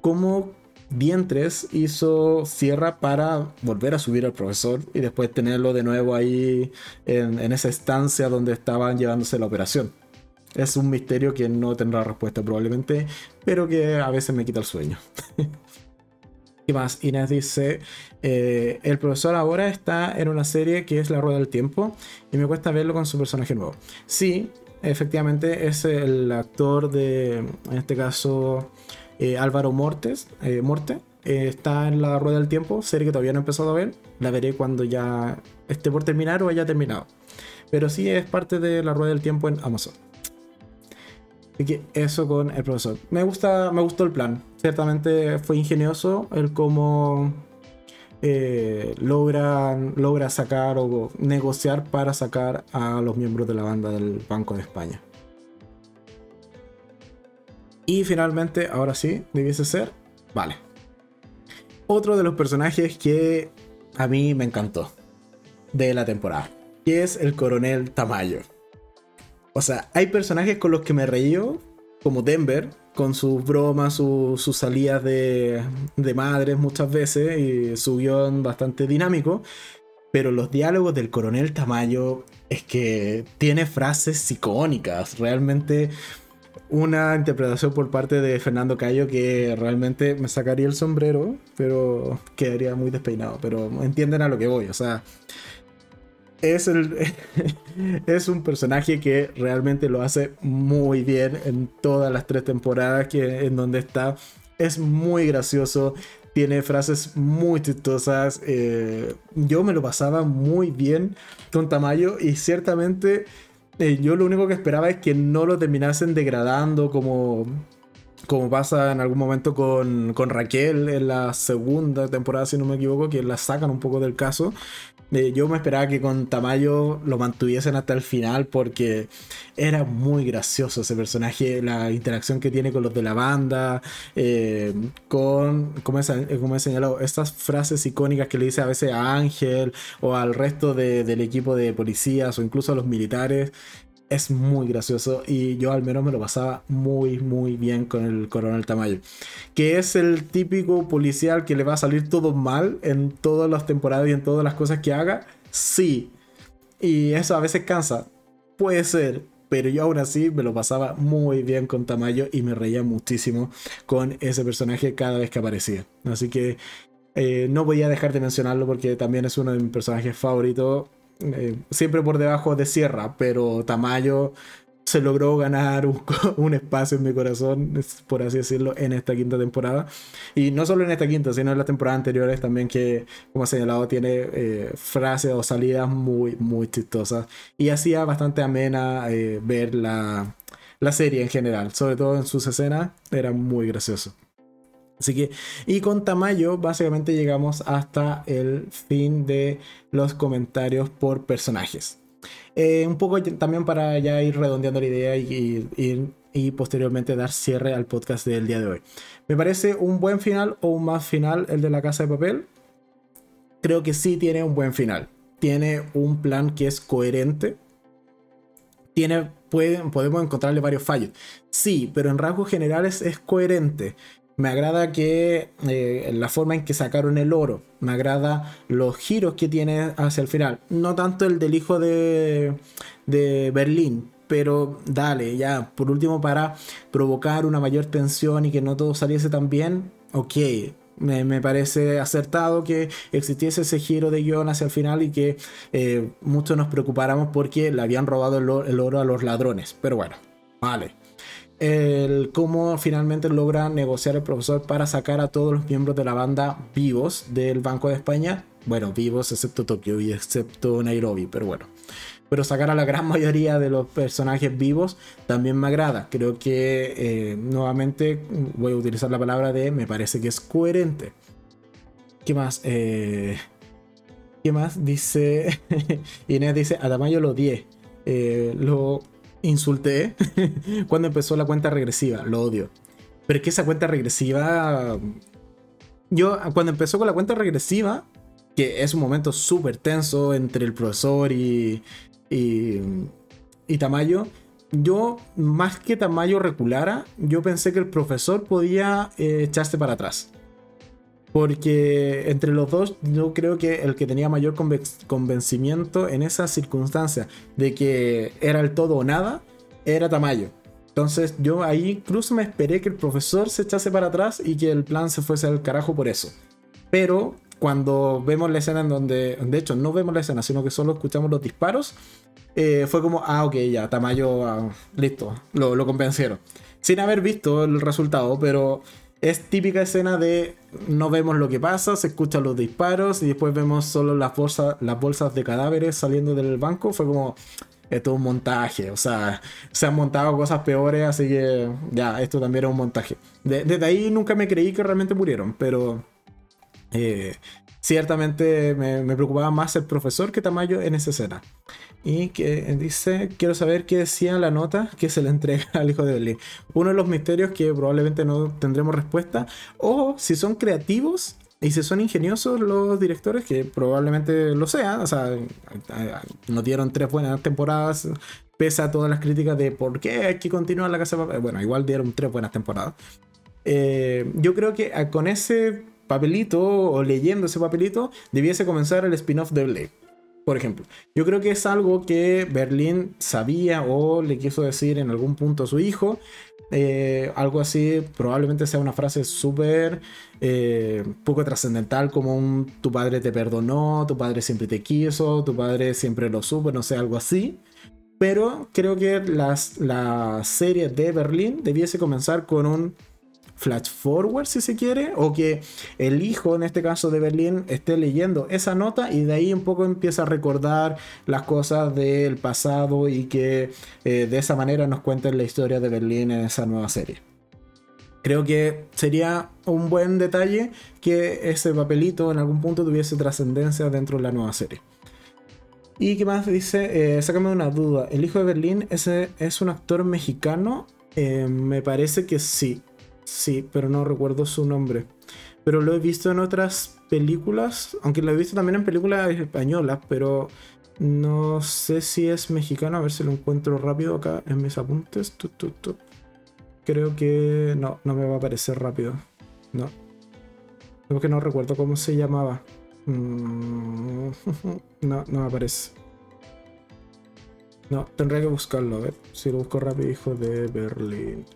cómo Dientres hizo Sierra para volver a subir al profesor y después tenerlo de nuevo ahí en, en esa estancia donde estaban llevándose la operación. Es un misterio que no tendrá respuesta probablemente, pero que a veces me quita el sueño. y más, Inés dice, eh, el profesor ahora está en una serie que es La Rueda del Tiempo y me cuesta verlo con su personaje nuevo. Sí, efectivamente es el actor de, en este caso, eh, Álvaro Mortes, eh, Morte. Eh, está en la Rueda del Tiempo, serie que todavía no he empezado a ver. La veré cuando ya esté por terminar o haya terminado. Pero sí es parte de la Rueda del Tiempo en Amazon. Así que eso con el profesor. Me gusta, me gustó el plan. Ciertamente fue ingenioso el cómo eh, logra, sacar o negociar para sacar a los miembros de la banda del Banco de España. Y finalmente, ahora sí, debiese ser. Vale. Otro de los personajes que a mí me encantó de la temporada. Que es el coronel Tamayo. O sea, hay personajes con los que me reí como Denver, con sus bromas, sus salidas de, de madres muchas veces y su guion bastante dinámico. Pero los diálogos del coronel Tamayo es que tiene frases icónicas. Realmente una interpretación por parte de Fernando Cayo que realmente me sacaría el sombrero, pero quedaría muy despeinado. Pero entienden a lo que voy. O sea, es, el, es un personaje que realmente lo hace muy bien en todas las tres temporadas que, en donde está. Es muy gracioso, tiene frases muy chistosas. Eh, yo me lo pasaba muy bien con Tamayo y ciertamente eh, yo lo único que esperaba es que no lo terminasen degradando como, como pasa en algún momento con, con Raquel en la segunda temporada, si no me equivoco, que la sacan un poco del caso. Eh, yo me esperaba que con Tamayo lo mantuviesen hasta el final porque era muy gracioso ese personaje, la interacción que tiene con los de la banda, eh, con, como he, como he, señalado, estas frases icónicas que le dice a veces a Ángel o al resto del equipo de policías o incluso a los militares es muy gracioso y yo al menos me lo pasaba muy muy bien con el coronel Tamayo. Que es el típico policial que le va a salir todo mal en todas las temporadas y en todas las cosas que haga. Sí. Y eso a veces cansa. Puede ser. Pero yo aún así me lo pasaba muy bien con Tamayo y me reía muchísimo con ese personaje cada vez que aparecía. Así que eh, no voy a dejar de mencionarlo porque también es uno de mis personajes favoritos eh, siempre por debajo de Sierra, pero Tamayo se logró ganar un, espacio en mi corazón, por así decirlo, en esta quinta temporada. Y no solo en esta quinta, sino en las temporadas anteriores también que, como señalado, tiene eh, frases o salidas muy, muy chistosas. Y hacía bastante amena eh, ver la, la serie en general, sobre todo en sus escenas, era muy gracioso. Así que, y con Tamayo, básicamente llegamos hasta el fin de los comentarios por personajes. Eh, un poco también para ya ir redondeando la idea y, y, posteriormente dar cierre al podcast del día de hoy. Me parece un buen final o un más final el de la casa de papel. Creo que sí tiene un buen final. Tiene un plan que es coherente. Tiene, podemos encontrarle varios fallos. Sí, pero en rasgos generales es coherente. Me agrada que eh, la forma en que sacaron el oro. Me agrada los giros que tiene hacia el final. No tanto el del hijo de, de Berlín. Pero dale, ya, por último, para provocar una mayor tensión y que no todo saliese tan bien, ok, me, parece acertado que existiese ese giro de guion hacia el final y que eh, muchos nos preocupáramos porque le habían robado el, oro a los ladrones. Pero bueno, vale el cómo finalmente logra negociar el profesor para sacar a todos los miembros de la banda vivos del Banco de España. Bueno, vivos excepto Tokio y excepto Nairobi, pero bueno. Pero sacar a la gran mayoría de los personajes vivos también me agrada. Creo que eh, nuevamente voy a utilizar la palabra de me parece que es coherente. ¿Qué más? Eh, ¿Qué más? Dice Inés dice, a Tamayo lo 10. Eh, insulté cuando empezó la cuenta regresiva. Lo odio. Pero es que esa cuenta regresiva. Yo, cuando empezó con la cuenta regresiva, que es un momento súper tenso entre el profesor y, y, Tamayo, yo, más que Tamayo reculara, yo pensé que el profesor podía eh, echarse para atrás. Porque entre los dos, yo creo que el que tenía mayor convencimiento en esa circunstancia de que era el todo o nada, era Tamayo. Entonces yo ahí incluso me esperé que el profesor se echase para atrás y que el plan se fuese al carajo por eso. Pero cuando vemos la escena en donde, de hecho no vemos la escena, sino que solo escuchamos los disparos, eh, fue como, ah, ok, ya, Tamayo, ah, listo, lo, lo convencieron. Sin haber visto el resultado, pero es típica escena de no vemos lo que pasa, se escuchan los disparos y después vemos solo las bolsas, las bolsas de cadáveres saliendo del banco. Fue como, esto es un montaje, o sea, se han montado cosas peores, así que ya, esto también es un montaje. desde ahí nunca me creí que realmente murieron, pero eh, ciertamente me, me, preocupaba más el profesor que Tamayo en esa escena. Y que dice, quiero saber qué decía la nota que se le entrega al hijo de Berlín. Uno de los misterios que probablemente no tendremos respuesta. O si son creativos y si son ingeniosos los directores, que probablemente lo sean. O sea, nos dieron tres buenas temporadas pese a todas las críticas de por qué hay que continuar la casa de papel. Bueno, igual dieron tres buenas temporadas. Eh, yo creo que con ese papelito o leyendo ese papelito debiese comenzar el spin-off de Blade. Por ejemplo, yo creo que es algo que Berlín sabía o le quiso decir en algún punto a su hijo. Eh, algo así, probablemente sea una frase súper eh, poco trascendental, como un tu padre te perdonó, tu padre siempre te quiso, tu padre siempre lo supo, no sé, algo así. Pero creo que las, la serie de Berlín debiese comenzar con un flash forward, si se quiere, o que el hijo, en este caso de Berlín, esté leyendo esa nota y de ahí un poco empieza a recordar las cosas del pasado y que eh, de esa manera nos cuenten la historia de Berlín en esa nueva serie. Creo que sería un buen detalle que ese papelito en algún punto tuviese trascendencia dentro de la nueva serie. ¿Y qué más dice? Eh, sácame una duda. ¿El hijo de Berlín ese es un actor mexicano? Eh, me parece que sí. Sí, pero no recuerdo su nombre. Pero lo he visto en otras películas, aunque lo he visto también en películas españolas, pero no sé si es mexicano. A ver si lo encuentro rápido acá en mis apuntes. Creo que no, no me va a aparecer rápido. No. Creo que no recuerdo cómo se llamaba. Mm, no, no me aparece. No, tendré que buscarlo, a ver. Si lo busco rápido, hijo de Berlín.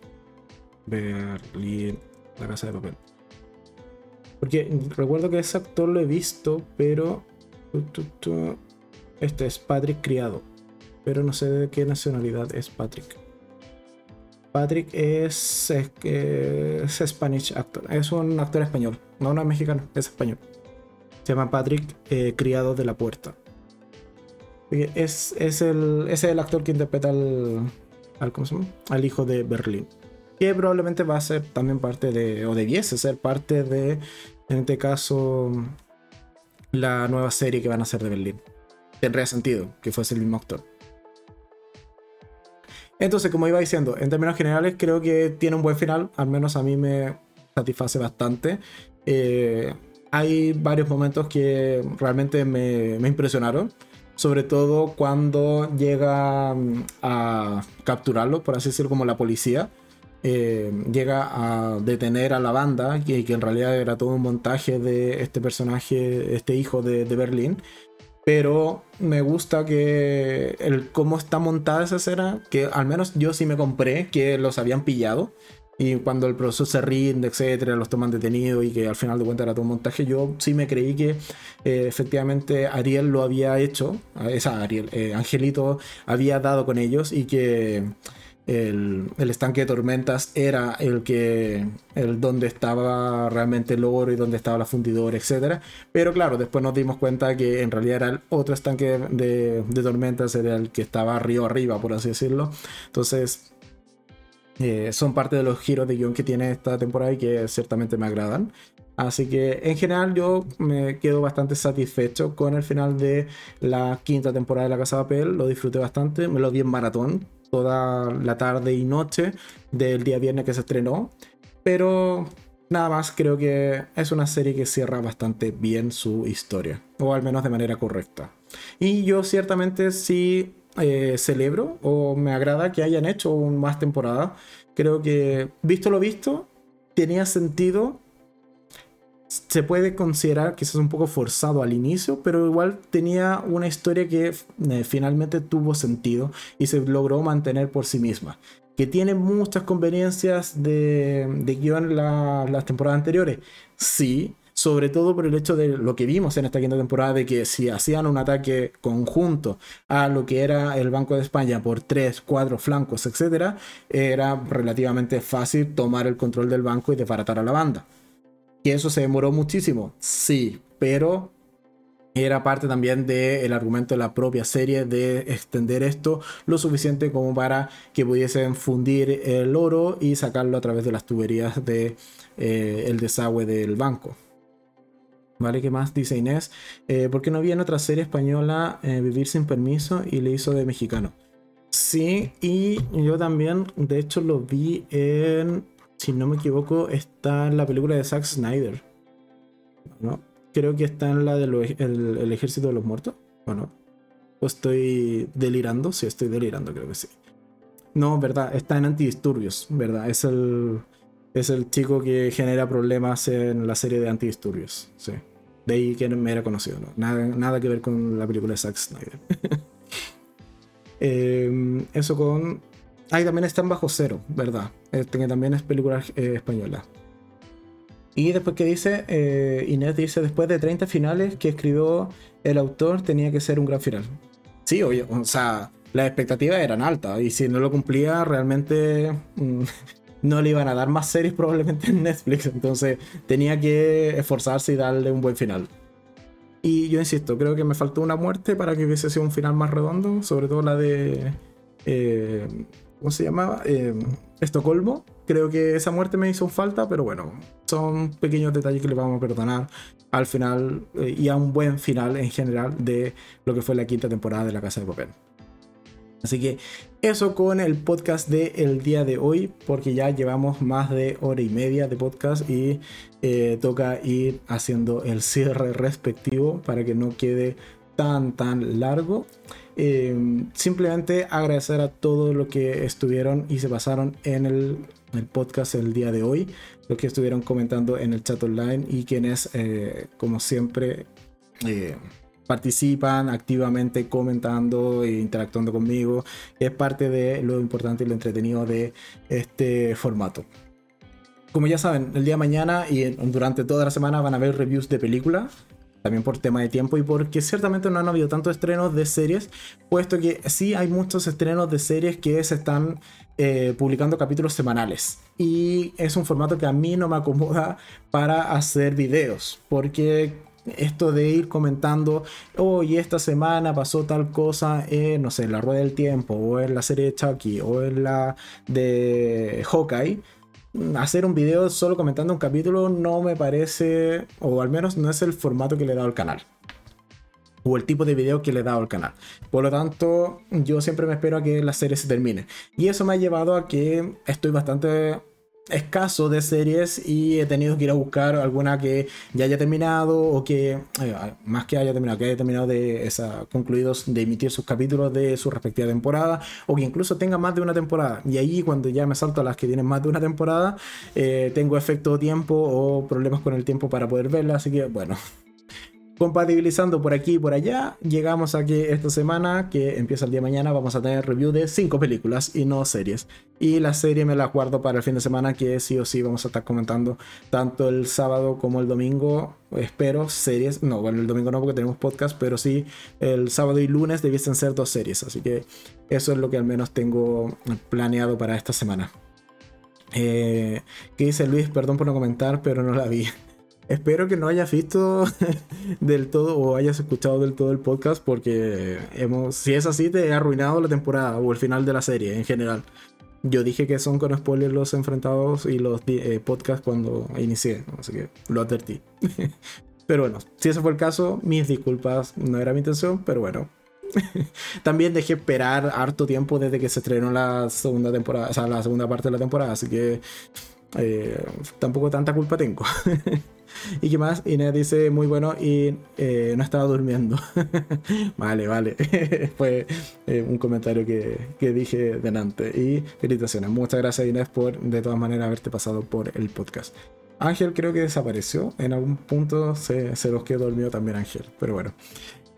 Berlín, La Casa de Papel. Porque recuerdo que ese actor lo he visto, pero... Este es Patrick Criado. Pero no sé de qué nacionalidad es Patrick. Patrick es, es, Spanish actor. Es un actor español. No, no es mexicano, es español. Se llama Patrick eh, Criado de la Puerta. Es, es, el, es el actor que interpreta al, al hijo de Berlín que probablemente va a ser también parte de, o debiese ser parte de, en este caso, la nueva serie que van a hacer de Berlín. Tendría sentido que fuese el mismo actor. Entonces, como iba diciendo, en términos generales creo que tiene un buen final, al menos a mí me satisface bastante. Eh, hay varios momentos que realmente me, me impresionaron sobre todo cuando llega mm, a capturarlo, por así decirlo, como la policía. Eh, llega a detener a la banda, que, que, en realidad era todo un montaje de este personaje, este hijo de, de Berlín. Pero me gusta que el cómo está montada esa escena, que al menos yo sí me compré que los habían pillado. Y cuando el profesor se rinde, etcétera, los toman detenidos y que al final de cuentas era todo un montaje, yo sí me creí que eh, efectivamente Ariel lo había hecho, esa Ariel, eh, Angelito había dado con ellos y que el, estanque de tormentas era el que el donde estaba realmente el oro y donde estaba la fundidora, etcétera. Pero claro, después nos dimos cuenta que en realidad era el otro estanque de, tormentas, era el que estaba río arriba, por así decirlo. Entonces, eh, son parte de los giros de guion que tiene esta temporada y que ciertamente me agradan. Así que en general yo me quedo bastante satisfecho con el final de la quinta temporada de La Casa de Papel. Lo disfruté bastante, me lo vi en maratón toda la tarde y noche del día viernes que se estrenó. Pero nada más, creo que es una serie que cierra bastante bien su historia, o al menos de manera correcta. Y yo ciertamente sí eh, celebro o me agrada que hayan hecho más temporada. Creo que, visto lo visto, tenía sentido se puede considerar quizás un poco forzado al inicio, pero igual tenía una historia que eh, finalmente tuvo sentido y se logró mantener por sí misma. Que tiene muchas conveniencias de, de guion las temporadas anteriores. Sí, sobre todo por el hecho de lo que vimos en esta quinta temporada, de que si hacían un ataque conjunto a lo que era el Banco de España por tres, cuatro flancos, etc., era relativamente fácil tomar el control del banco y desbaratar a la banda. ¿Y eso se demoró muchísimo? Sí, pero era parte también del argumento de la propia serie de extender esto lo suficiente como para que pudiesen fundir el oro y sacarlo a través de las tuberías del de, eh, el desagüe del banco. ¿Vale? ¿Qué más dice Inés? Eh, ¿Por qué no había en otra serie española eh, Vivir sin permiso y le hizo de mexicano? Sí, y yo también, de hecho, lo vi en si no me equivoco, está en la película de Zack Snyder. ¿No? Creo que está en la del el, Ejército de los Muertos, ¿o no? ¿O estoy delirando? Sí, estoy delirando, creo que sí. No, verdad, está en antidisturbios, ¿verdad? Es el, es el chico que genera problemas en la serie de antidisturbios, sí. De ahí que me era conocido, ¿no? Nada, nada que ver con la película de Zack Snyder. Em, eso con... Ahí también está en Bajo Cero, ¿verdad? Que también es película eh, española. Y después que dice, eh, Inés dice, después de 30 finales que escribió el autor, tenía que ser un gran final. Sí, oye, o sea, las expectativas eran altas y si no lo cumplía, realmente mm, no le iban a dar más series probablemente en Netflix. Entonces tenía que esforzarse y darle un buen final. Y yo insisto, creo que me faltó una muerte para que hubiese sido un final más redondo, sobre todo la de... Eh, ¿Cómo se llamaba? Eh, Estocolmo. Creo que esa muerte me hizo falta, pero bueno, son pequeños detalles que le vamos a perdonar al final eh, y a un buen final en general de lo que fue la quinta temporada de La Casa de Papel. Así que eso con el podcast del el día de hoy, porque ya llevamos más de hora y media de podcast y eh, toca ir haciendo el cierre respectivo para que no quede tan tan largo. Em, simplemente agradecer a todos los que estuvieron y se pasaron en el, podcast el día de hoy, los que estuvieron comentando en el chat online y quienes, eh, como siempre, eh, participan activamente comentando e interactuando conmigo. Es parte de lo importante y lo entretenido de este formato. Como ya saben, el día de mañana y durante toda la semana van a haber reviews de películas. También por tema de tiempo y porque ciertamente no han habido tantos estrenos de series, puesto que sí hay muchos estrenos de series que se están eh, publicando capítulos semanales. Y es un formato que a mí no me acomoda para hacer videos, porque esto de ir comentando, hoy esta semana pasó tal cosa en, no sé, en la Rueda del Tiempo, o en la serie de Chucky, o en la de Hawkeye, hacer un video solo comentando un capítulo no me parece, o al menos no es el formato que le he dado al canal. O el tipo de video que le he dado al canal. Por lo tanto, yo siempre me espero a que la serie se termine. Y eso me ha llevado a que estoy bastante escaso de series y he tenido que ir a buscar alguna que ya haya terminado o que, eh, más que haya terminado, que haya terminado de esa, concluidos de emitir sus capítulos de su respectiva temporada o que incluso tenga más de una temporada. Y ahí cuando ya me salto a las que tienen más de una temporada, eh, tengo efecto tiempo o problemas con el tiempo para poder verla. Así que bueno, compatibilizando por aquí y por allá, llegamos a que esta semana, que empieza el día de mañana, vamos a tener review de 5 películas y no series. Y la serie me la guardo para el fin de semana, que sí o sí vamos a estar comentando tanto el sábado como el domingo. Espero series, no, bueno, el domingo no porque tenemos podcast, pero sí el sábado y lunes debiesen ser dos series. Así que eso es lo que al menos tengo planeado para esta semana. Eh, ¿Qué dice Luis? Perdón por no comentar, pero no la vi. Espero que no hayas visto del todo o hayas escuchado del todo el podcast porque hemos, si es así te he arruinado la temporada o el final de la serie en general. Yo dije que son con spoilers los enfrentados y los eh, podcasts cuando inicié, así que lo advertí. pero bueno, si ese fue el caso, mis disculpas, no era mi intención, pero bueno. También dejé esperar harto tiempo desde que se estrenó la segunda temporada, o sea, la segunda parte de la temporada, así que eh, tampoco tanta culpa tengo. ¿Y qué más? Inés dice, muy bueno y eh, no estaba durmiendo. vale, vale. Fue eh, un comentario que, que, dije delante. Y felicitaciones. Muchas gracias Inés por de todas maneras haberte pasado por el podcast. Ángel creo que desapareció. En algún punto se, se los quedó dormido también Ángel. Pero bueno.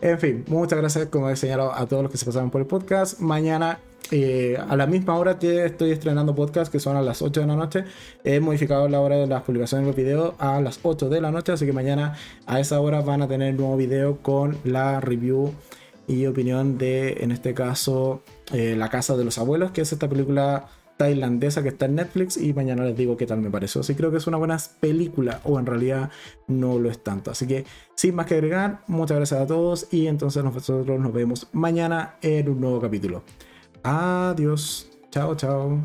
En fin, muchas gracias como he señalado a todos los que se pasaron por el podcast. Mañana eh, a la misma hora que estoy estrenando podcast, que son a las 8 de la noche, he modificado la hora de las publicaciones de los videos a las 8 de la noche, así que mañana a esa hora van a tener un nuevo video con la review y opinión de, en este caso, eh, La Casa de los Abuelos, que es esta película tailandesa que está en Netflix y mañana les digo qué tal me pareció. Sí creo que es una buena película o en realidad no lo es tanto. Así que sin más que agregar, muchas gracias a todos y entonces nosotros nos vemos mañana en un nuevo capítulo. Adiós. Chao, chao.